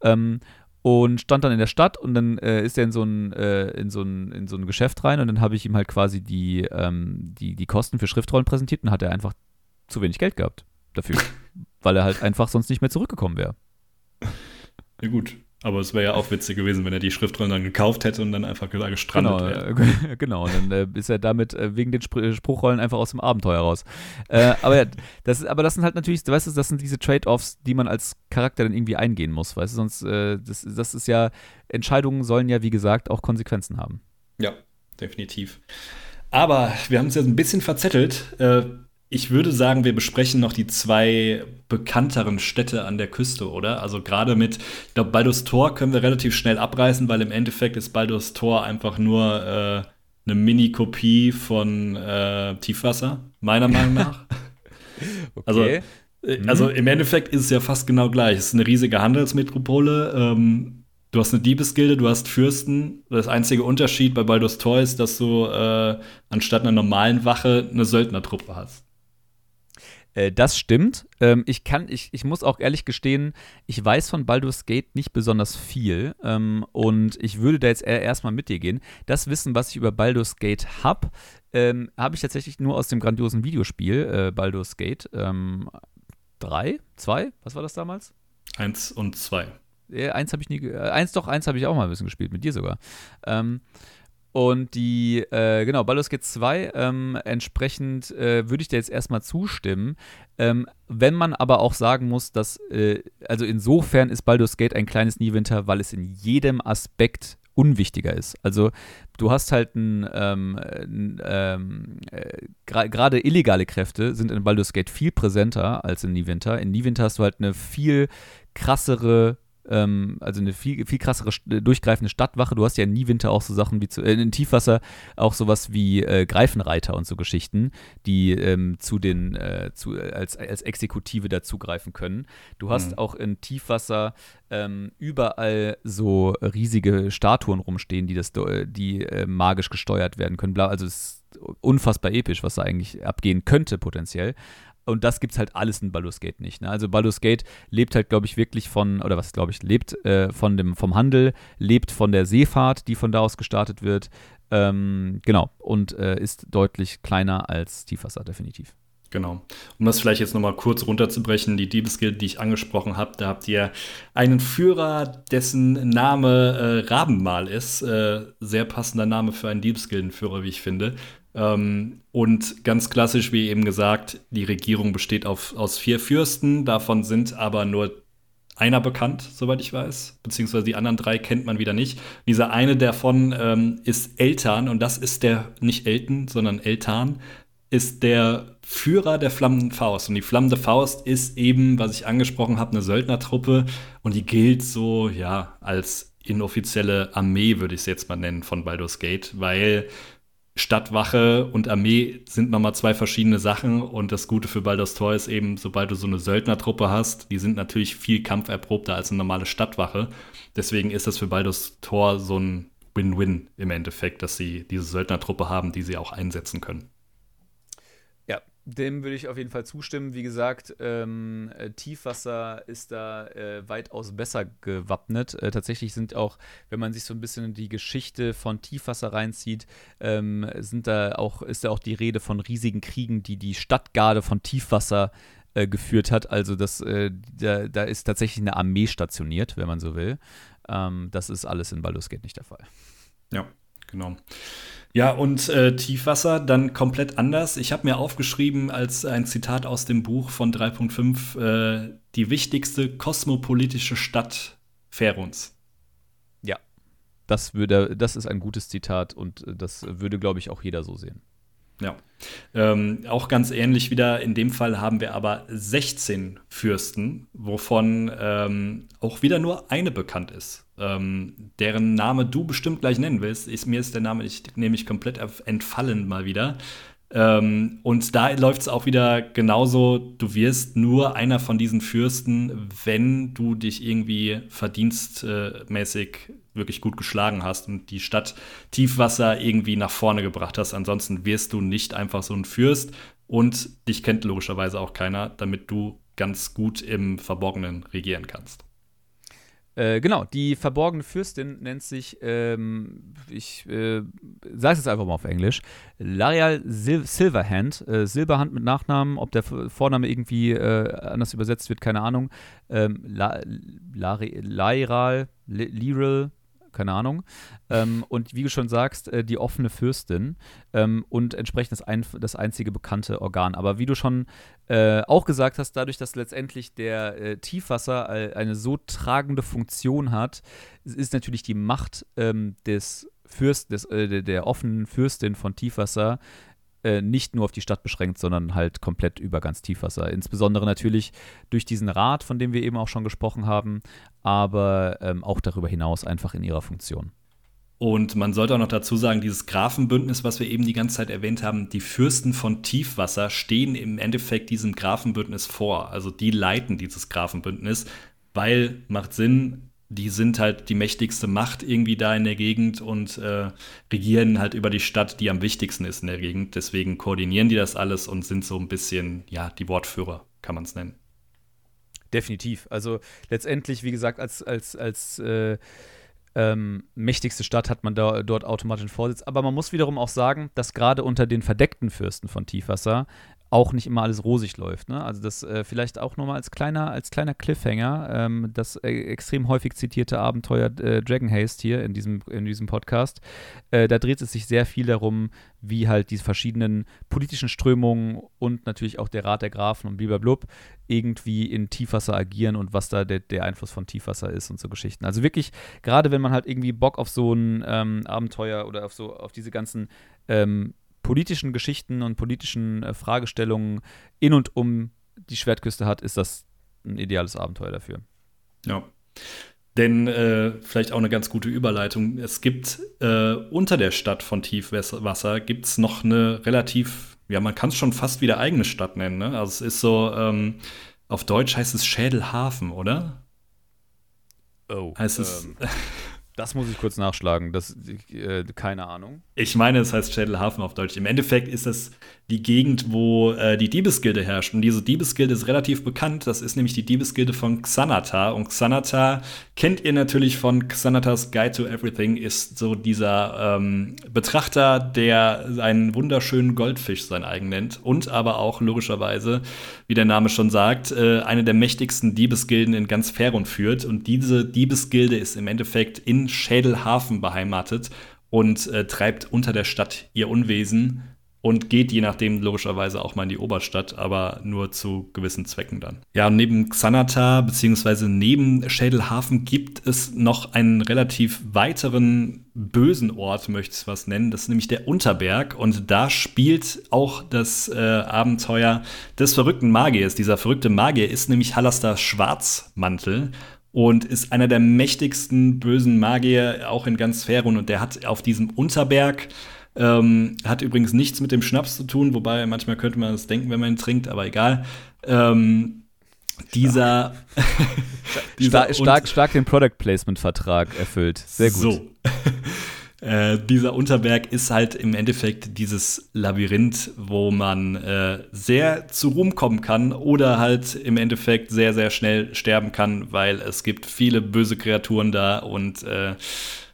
Ähm, und stand dann in der Stadt und dann äh, ist er in so, ein, äh, in, so ein, in so ein Geschäft rein und dann habe ich ihm halt quasi die, ähm, die, die Kosten für Schriftrollen präsentiert und hat er einfach zu wenig Geld gehabt dafür. weil er halt einfach sonst nicht mehr zurückgekommen wäre. Ja, gut. Aber es wäre ja auch witzig gewesen, wenn er die Schriftrollen dann gekauft hätte und dann einfach gestrandet genau, wäre. Äh, genau, und dann äh, ist er damit äh, wegen den Spr äh, Spruchrollen einfach aus dem Abenteuer raus. Äh, aber, ja, das, aber das sind halt natürlich, weißt du, das sind diese Trade-offs, die man als Charakter dann irgendwie eingehen muss, weißt du, sonst, äh, das, das ist ja, Entscheidungen sollen ja, wie gesagt, auch Konsequenzen haben. Ja, definitiv. Aber wir haben uns jetzt ein bisschen verzettelt. Ich würde sagen, wir besprechen noch die zwei bekannteren Städte an der Küste, oder? Also gerade mit, ich glaube, Baldur's Tor können wir relativ schnell abreißen, weil im Endeffekt ist Baldur's Tor einfach nur äh, eine Mini-Kopie von äh, Tiefwasser, meiner Meinung nach. okay. Also, äh, mhm. also im Endeffekt ist es ja fast genau gleich. Es ist eine riesige Handelsmetropole. Ähm, du hast eine Diebesgilde, du hast Fürsten. Das einzige Unterschied bei Baldur's Tor ist, dass du äh, anstatt einer normalen Wache eine Söldnertruppe hast. Äh, das stimmt. Ähm, ich kann, ich, ich muss auch ehrlich gestehen, ich weiß von Baldur's Gate nicht besonders viel ähm, und ich würde da jetzt erstmal mit dir gehen. Das Wissen, was ich über Baldur's Gate habe, ähm, habe ich tatsächlich nur aus dem grandiosen Videospiel äh, Baldur's Gate 3, ähm, 2, was war das damals? Eins und zwei. Äh, eins habe ich nie, äh, eins doch, eins habe ich auch mal ein bisschen gespielt, mit dir sogar. Ähm, und die, äh, genau, Baldur's Gate 2, ähm, entsprechend äh, würde ich dir jetzt erstmal zustimmen. Ähm, wenn man aber auch sagen muss, dass, äh, also insofern ist Baldur's Gate ein kleines Niewinter, weil es in jedem Aspekt unwichtiger ist. Also du hast halt ein, ähm, ähm, äh, gerade illegale Kräfte sind in Baldur's Gate viel präsenter als in Niewinter. In Niewinter hast du halt eine viel krassere ähm, also eine viel, viel krassere, äh, durchgreifende Stadtwache. Du hast ja in Niewinter auch so Sachen wie, zu, äh, in Tiefwasser auch sowas wie äh, Greifenreiter und so Geschichten, die ähm, zu den, äh, zu, als, als Exekutive dazugreifen können. Du hast mhm. auch in Tiefwasser ähm, überall so riesige Statuen rumstehen, die, das, die äh, magisch gesteuert werden können. Also es ist unfassbar episch, was da eigentlich abgehen könnte potenziell. Und das gibt es halt alles in Baldur's Gate nicht. Ne? Also Baldur's Gate lebt halt, glaube ich, wirklich von, oder was glaube ich, lebt äh, von dem, vom Handel, lebt von der Seefahrt, die von da aus gestartet wird. Ähm, genau. Und äh, ist deutlich kleiner als Tiefwasser, definitiv. Genau. Um das vielleicht jetzt nochmal kurz runterzubrechen, die Diebesguild, die ich angesprochen habe, da habt ihr einen Führer, dessen Name äh, Rabenmal ist. Äh, sehr passender Name für einen Diebesgildenführer, wie ich finde. Ähm, und ganz klassisch, wie eben gesagt, die Regierung besteht auf, aus vier Fürsten, davon sind aber nur einer bekannt, soweit ich weiß, beziehungsweise die anderen drei kennt man wieder nicht. Dieser eine davon ähm, ist Eltan. Und das ist der, nicht Elton, sondern Eltan, ist der Führer der Flammenden Faust. Und die Flammende Faust ist eben, was ich angesprochen habe, eine Söldnertruppe. Und die gilt so, ja, als inoffizielle Armee, würde ich es jetzt mal nennen, von Baldur's Gate, weil Stadtwache und Armee sind nochmal zwei verschiedene Sachen. Und das Gute für Baldur's Tor ist eben, sobald du so eine Söldnertruppe hast, die sind natürlich viel kampferprobter als eine normale Stadtwache. Deswegen ist das für Baldur's Tor so ein Win-Win im Endeffekt, dass sie diese Söldnertruppe haben, die sie auch einsetzen können. Dem würde ich auf jeden Fall zustimmen. Wie gesagt, ähm, äh, Tiefwasser ist da äh, weitaus besser gewappnet. Äh, tatsächlich sind auch, wenn man sich so ein bisschen in die Geschichte von Tiefwasser reinzieht, ähm, sind da auch, ist da auch die Rede von riesigen Kriegen, die die Stadtgarde von Tiefwasser äh, geführt hat. Also das, äh, da, da, ist tatsächlich eine Armee stationiert, wenn man so will. Ähm, das ist alles in Baldur's Gate nicht der Fall. Ja, genau. Ja, und äh, Tiefwasser dann komplett anders. Ich habe mir aufgeschrieben als ein Zitat aus dem Buch von 3.5, äh, die wichtigste kosmopolitische Stadt Feruns. Ja, das, würde, das ist ein gutes Zitat und äh, das würde, glaube ich, auch jeder so sehen. Ja. Ähm, auch ganz ähnlich wieder, in dem Fall haben wir aber 16 Fürsten, wovon ähm, auch wieder nur eine bekannt ist. Ähm, deren Name du bestimmt gleich nennen willst. Ist, mir ist der Name ich, nämlich komplett entfallen mal wieder. Ähm, und da läuft es auch wieder genauso, du wirst nur einer von diesen Fürsten, wenn du dich irgendwie verdienstmäßig wirklich gut geschlagen hast und die Stadt Tiefwasser irgendwie nach vorne gebracht hast. Ansonsten wirst du nicht einfach so ein Fürst und dich kennt logischerweise auch keiner, damit du ganz gut im Verborgenen regieren kannst. Äh, genau, die verborgene Fürstin nennt sich, ähm, ich äh, sage es jetzt einfach mal auf Englisch, Larial Sil Silverhand, äh, Silberhand mit Nachnamen, ob der Vorname irgendwie äh, anders übersetzt wird, keine Ahnung. Ähm, La Lairal, Liral, keine Ahnung. Ähm, und wie du schon sagst, äh, die offene Fürstin ähm, und entsprechend das, ein, das einzige bekannte Organ. Aber wie du schon äh, auch gesagt hast, dadurch, dass letztendlich der äh, Tiefwasser eine so tragende Funktion hat, ist natürlich die Macht ähm, des Fürst, des, äh, der offenen Fürstin von Tiefwasser äh, nicht nur auf die Stadt beschränkt, sondern halt komplett über ganz Tiefwasser. Insbesondere natürlich durch diesen Rat, von dem wir eben auch schon gesprochen haben, aber ähm, auch darüber hinaus einfach in ihrer Funktion. Und man sollte auch noch dazu sagen, dieses Grafenbündnis, was wir eben die ganze Zeit erwähnt haben, die Fürsten von Tiefwasser stehen im Endeffekt diesem Grafenbündnis vor. Also die leiten dieses Grafenbündnis, weil macht Sinn, die sind halt die mächtigste Macht irgendwie da in der Gegend und äh, regieren halt über die Stadt, die am wichtigsten ist in der Gegend. Deswegen koordinieren die das alles und sind so ein bisschen, ja, die Wortführer, kann man es nennen. Definitiv. Also letztendlich, wie gesagt, als, als, als äh, ähm, mächtigste Stadt hat man da, dort automatisch einen Vorsitz. Aber man muss wiederum auch sagen, dass gerade unter den verdeckten Fürsten von Tiefwasser auch nicht immer alles rosig läuft. Ne? Also das äh, vielleicht auch nochmal als kleiner, als kleiner Cliffhanger, ähm, das äh, extrem häufig zitierte Abenteuer äh, Dragon Haste hier in diesem, in diesem Podcast. Äh, da dreht es sich sehr viel darum, wie halt die verschiedenen politischen Strömungen und natürlich auch der Rat der Grafen und blub irgendwie in Tiefwasser agieren und was da der, der Einfluss von Tiefwasser ist und so Geschichten. Also wirklich, gerade wenn man halt irgendwie Bock auf so ein ähm, Abenteuer oder auf so auf diese ganzen ähm, politischen Geschichten und politischen äh, Fragestellungen in und um die Schwertküste hat, ist das ein ideales Abenteuer dafür. Ja. Denn äh, vielleicht auch eine ganz gute Überleitung. Es gibt äh, unter der Stadt von Tiefwasser gibt es noch eine relativ, ja, man kann es schon fast wieder eigene Stadt nennen. Ne? Also es ist so, ähm, auf Deutsch heißt es Schädelhafen, oder? Oh. Heißt es. Das muss ich kurz nachschlagen. Das, äh, keine Ahnung. Ich meine, es heißt Schädelhafen auf Deutsch. Im Endeffekt ist es die Gegend, wo äh, die Diebesgilde herrscht. Und diese Diebesgilde ist relativ bekannt. Das ist nämlich die Diebesgilde von Xanata. Und Xanata kennt ihr natürlich von Xanatas Guide to Everything, ist so dieser ähm, Betrachter, der einen wunderschönen Goldfisch sein eigen nennt. Und aber auch logischerweise, wie der Name schon sagt, äh, eine der mächtigsten Diebesgilden in ganz Ferun führt. Und diese Diebesgilde ist im Endeffekt in Schädelhafen beheimatet und äh, treibt unter der Stadt ihr Unwesen und geht je nachdem logischerweise auch mal in die Oberstadt, aber nur zu gewissen Zwecken dann. Ja, und neben Xanata beziehungsweise neben Schädelhafen gibt es noch einen relativ weiteren bösen Ort, möchte ich was nennen. Das ist nämlich der Unterberg und da spielt auch das äh, Abenteuer des verrückten Magiers. Dieser verrückte Magier ist nämlich Hallaster Schwarzmantel und ist einer der mächtigsten bösen Magier auch in ganz Ferun und der hat auf diesem Unterberg ähm, hat übrigens nichts mit dem Schnaps zu tun, wobei manchmal könnte man das denken, wenn man ihn trinkt, aber egal. Ähm, dieser, dieser stark, stark, stark den Product Placement Vertrag erfüllt. Sehr gut. So. Äh, dieser Unterberg ist halt im Endeffekt dieses Labyrinth, wo man äh, sehr zu Ruhm kommen kann oder halt im Endeffekt sehr, sehr schnell sterben kann, weil es gibt viele böse Kreaturen da und äh,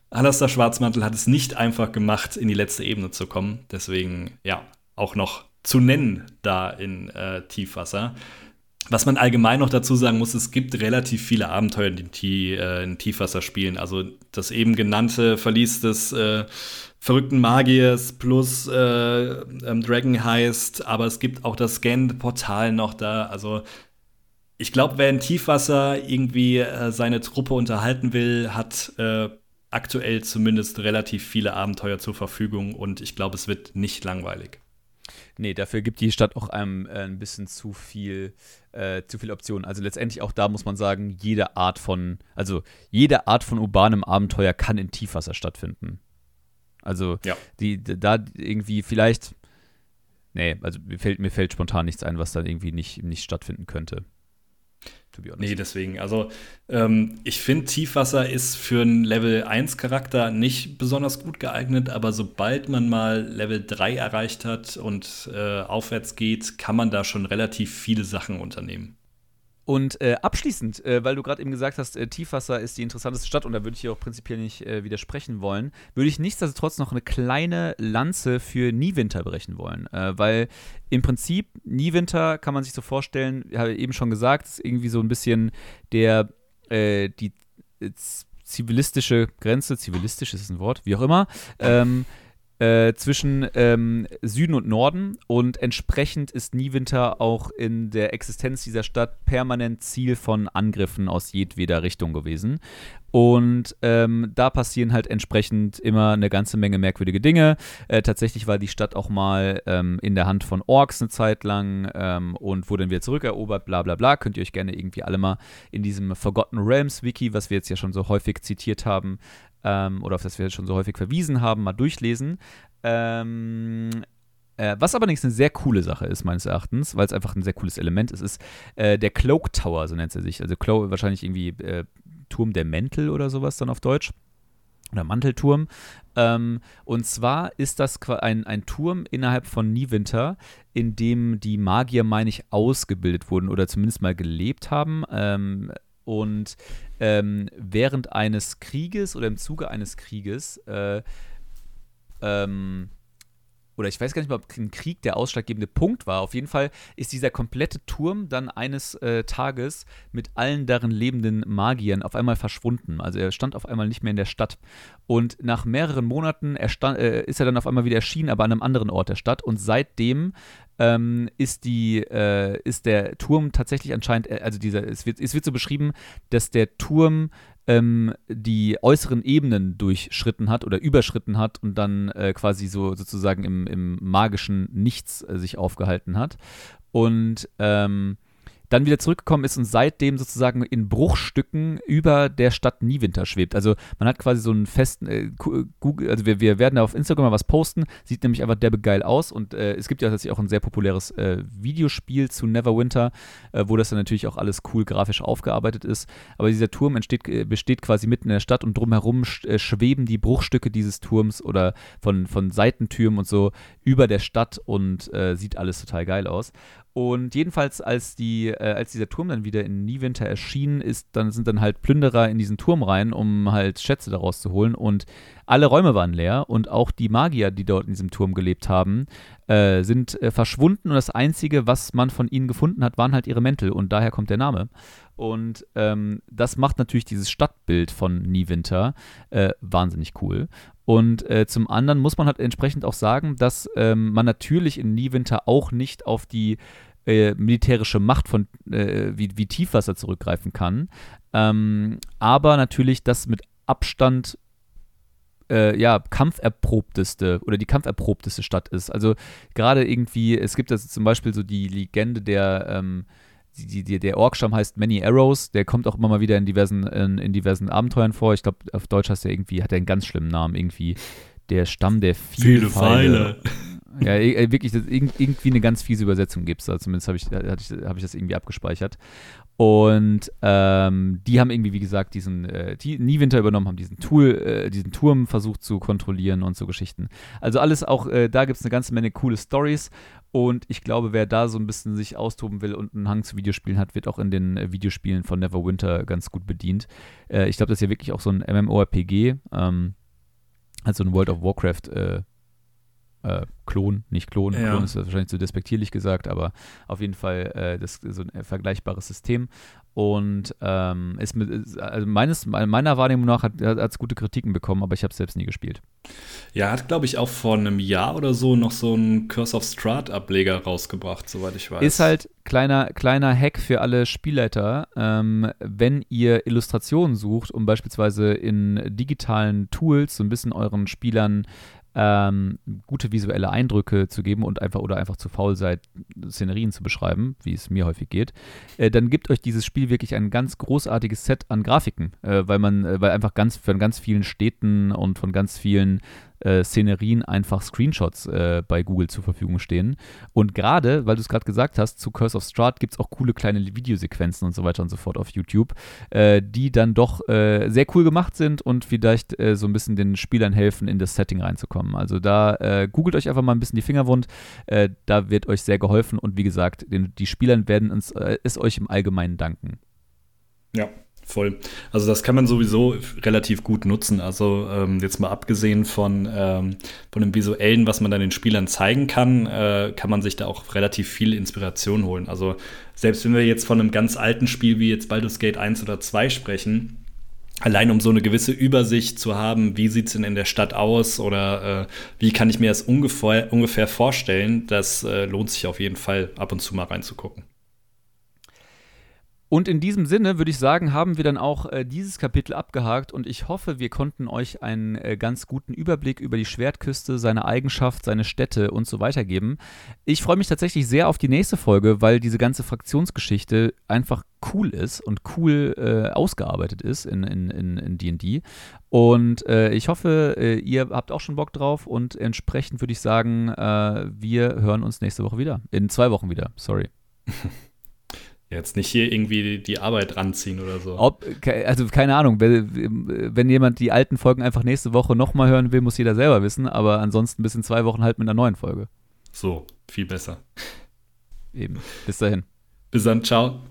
Alastair Schwarzmantel hat es nicht einfach gemacht, in die letzte Ebene zu kommen. Deswegen, ja, auch noch zu nennen da in äh, Tiefwasser. Was man allgemein noch dazu sagen muss, es gibt relativ viele Abenteuer, die äh, in Tiefwasser spielen. Also das eben genannte Verlies des äh, verrückten Magiers plus äh, ähm, Dragon heißt, aber es gibt auch das Scan-Portal noch da. Also ich glaube, wer in Tiefwasser irgendwie äh, seine Truppe unterhalten will, hat äh, aktuell zumindest relativ viele Abenteuer zur Verfügung und ich glaube, es wird nicht langweilig. Nee, dafür gibt die Stadt auch einem äh, ein bisschen zu viel, äh, zu viele Optionen. Also letztendlich auch da muss man sagen, jede Art von, also jede Art von urbanem Abenteuer kann in Tiefwasser stattfinden. Also ja. die, da irgendwie vielleicht, nee, also mir fällt, mir fällt spontan nichts ein, was dann irgendwie nicht, nicht stattfinden könnte to be honest. Nee, deswegen. Also, ähm, ich finde, Tiefwasser ist für einen Level 1 Charakter nicht besonders gut geeignet, aber sobald man mal Level 3 erreicht hat und äh, aufwärts geht, kann man da schon relativ viele Sachen unternehmen. Und äh, abschließend, äh, weil du gerade eben gesagt hast, äh, Tiefwasser ist die interessanteste Stadt und da würde ich hier auch prinzipiell nicht äh, widersprechen wollen, würde ich nichtsdestotrotz noch eine kleine Lanze für Niewinter brechen wollen. Äh, weil im Prinzip, Niewinter kann man sich so vorstellen, habe eben schon gesagt, ist irgendwie so ein bisschen der, äh, die zivilistische Grenze, zivilistisch ist ein Wort, wie auch immer, ähm, äh, zwischen ähm, Süden und Norden und entsprechend ist Niewinter auch in der Existenz dieser Stadt permanent Ziel von Angriffen aus jedweder Richtung gewesen. Und ähm, da passieren halt entsprechend immer eine ganze Menge merkwürdige Dinge. Äh, tatsächlich war die Stadt auch mal ähm, in der Hand von Orks eine Zeit lang ähm, und wurde dann wieder zurückerobert, bla bla bla. Könnt ihr euch gerne irgendwie alle mal in diesem Forgotten Realms Wiki, was wir jetzt ja schon so häufig zitiert haben, ähm, oder auf das wir schon so häufig verwiesen haben, mal durchlesen. Ähm, äh, was aber nicht eine sehr coole Sache ist, meines Erachtens, weil es einfach ein sehr cooles Element ist, ist äh, der Cloak Tower, so nennt er sich. Also Clo wahrscheinlich irgendwie äh, Turm der Mäntel oder sowas dann auf Deutsch. Oder Mantelturm. Ähm, und zwar ist das ein, ein Turm innerhalb von Niewinter, in dem die Magier, meine ich, ausgebildet wurden oder zumindest mal gelebt haben. Ähm, und ähm, während eines Krieges oder im Zuge eines Krieges äh, ähm, oder ich weiß gar nicht mal, ob ein Krieg der ausschlaggebende Punkt war. Auf jeden Fall ist dieser komplette Turm dann eines äh, Tages mit allen darin lebenden Magiern auf einmal verschwunden. Also er stand auf einmal nicht mehr in der Stadt. Und nach mehreren Monaten er stand, äh, ist er dann auf einmal wieder erschienen, aber an einem anderen Ort der Stadt. Und seitdem ähm, ist, die, äh, ist der Turm tatsächlich anscheinend, äh, also dieser, es wird, es wird so beschrieben, dass der Turm ähm, die äußeren Ebenen durchschritten hat oder überschritten hat und dann äh, quasi so sozusagen im, im magischen Nichts äh, sich aufgehalten hat. Und ähm, dann wieder zurückgekommen ist und seitdem sozusagen in Bruchstücken über der Stadt Niewinter schwebt. Also man hat quasi so einen festen, äh, Google, also wir, wir werden da auf Instagram mal was posten, sieht nämlich einfach derbe geil aus und äh, es gibt ja tatsächlich auch ein sehr populäres äh, Videospiel zu Neverwinter, äh, wo das dann natürlich auch alles cool grafisch aufgearbeitet ist. Aber dieser Turm entsteht, äh, besteht quasi mitten in der Stadt und drumherum sch äh, schweben die Bruchstücke dieses Turms oder von, von Seitentürmen und so über der Stadt und sieht alles total geil aus. Und jedenfalls, als, die, äh, als dieser Turm dann wieder in Niewinter erschien, ist, dann sind dann halt Plünderer in diesen Turm rein, um halt Schätze daraus zu holen. Und alle Räume waren leer und auch die Magier, die dort in diesem Turm gelebt haben, äh, sind äh, verschwunden. Und das Einzige, was man von ihnen gefunden hat, waren halt ihre Mäntel. Und daher kommt der Name. Und ähm, das macht natürlich dieses Stadtbild von Niewinter äh, wahnsinnig cool. Und äh, zum anderen muss man halt entsprechend auch sagen, dass ähm, man natürlich in Niewinter auch nicht auf die äh, militärische Macht von äh, wie, wie Tiefwasser zurückgreifen kann. Ähm, aber natürlich das mit Abstand äh, ja, kampferprobteste oder die kampferprobteste Stadt ist. Also gerade irgendwie, es gibt also zum Beispiel so die Legende der ähm, die, die, der Orkstamm heißt Many Arrows, der kommt auch immer mal wieder in diversen, in, in diversen Abenteuern vor. Ich glaube, auf Deutsch heißt er irgendwie, hat er einen ganz schlimmen Namen, irgendwie der Stamm der viele, viele Pfeile. Pfeile. Ja, wirklich, irgendwie eine ganz fiese Übersetzung gibt es da. Zumindest habe ich, ich, hab ich das irgendwie abgespeichert. Und ähm, die haben irgendwie, wie gesagt, diesen äh, die Niewinter übernommen, haben diesen Tool, äh, diesen Turm versucht zu kontrollieren und so Geschichten. Also alles auch, äh, da gibt es eine ganze Menge coole Stories. Und ich glaube, wer da so ein bisschen sich austoben will und einen Hang zu Videospielen hat, wird auch in den äh, Videospielen von Neverwinter ganz gut bedient. Äh, ich glaube, das ist ja wirklich auch so ein MMORPG, ähm, also ein World of Warcraft äh, äh, Klon, nicht Klon. Ja. Klon ist wahrscheinlich zu despektierlich gesagt, aber auf jeden Fall äh, das so ein vergleichbares System. Und ähm, ist mit, also meines, meiner Wahrnehmung nach hat es gute Kritiken bekommen, aber ich habe es selbst nie gespielt. Ja, hat, glaube ich, auch vor einem Jahr oder so noch so einen Curse of Strahd-Ableger rausgebracht, soweit ich weiß. Ist halt kleiner, kleiner Hack für alle Spielleiter. Ähm, wenn ihr Illustrationen sucht, um beispielsweise in digitalen Tools so ein bisschen euren Spielern ähm, gute visuelle Eindrücke zu geben und einfach oder einfach zu faul seid, Szenerien zu beschreiben, wie es mir häufig geht, äh, dann gibt euch dieses Spiel wirklich ein ganz großartiges Set an Grafiken, äh, weil man, äh, weil einfach ganz von ganz vielen Städten und von ganz vielen äh, Szenerien einfach Screenshots äh, bei Google zur Verfügung stehen. Und gerade, weil du es gerade gesagt hast, zu Curse of Strahd gibt es auch coole kleine Videosequenzen und so weiter und so fort auf YouTube, äh, die dann doch äh, sehr cool gemacht sind und vielleicht äh, so ein bisschen den Spielern helfen, in das Setting reinzukommen. Also da äh, googelt euch einfach mal ein bisschen die Finger wund. da wird euch sehr geholfen und wie gesagt, den, die Spielern werden uns, es euch im Allgemeinen danken. Ja, Voll. Also das kann man sowieso relativ gut nutzen. Also ähm, jetzt mal abgesehen von, ähm, von dem Visuellen, was man dann den Spielern zeigen kann, äh, kann man sich da auch relativ viel Inspiration holen. Also selbst wenn wir jetzt von einem ganz alten Spiel wie jetzt Baldur's Gate 1 oder 2 sprechen, allein um so eine gewisse Übersicht zu haben, wie sieht es denn in der Stadt aus oder äh, wie kann ich mir das ungefähr, ungefähr vorstellen, das äh, lohnt sich auf jeden Fall ab und zu mal reinzugucken. Und in diesem Sinne würde ich sagen, haben wir dann auch äh, dieses Kapitel abgehakt und ich hoffe, wir konnten euch einen äh, ganz guten Überblick über die Schwertküste, seine Eigenschaft, seine Städte und so weiter geben. Ich freue mich tatsächlich sehr auf die nächste Folge, weil diese ganze Fraktionsgeschichte einfach cool ist und cool äh, ausgearbeitet ist in D&D. In, in, in und äh, ich hoffe, äh, ihr habt auch schon Bock drauf und entsprechend würde ich sagen, äh, wir hören uns nächste Woche wieder. In zwei Wochen wieder, sorry. Jetzt nicht hier irgendwie die Arbeit ranziehen oder so. Ob, also keine Ahnung, wenn jemand die alten Folgen einfach nächste Woche nochmal hören will, muss jeder selber wissen, aber ansonsten bis in zwei Wochen halt mit einer neuen Folge. So, viel besser. Eben. Bis dahin. Bis dann, ciao.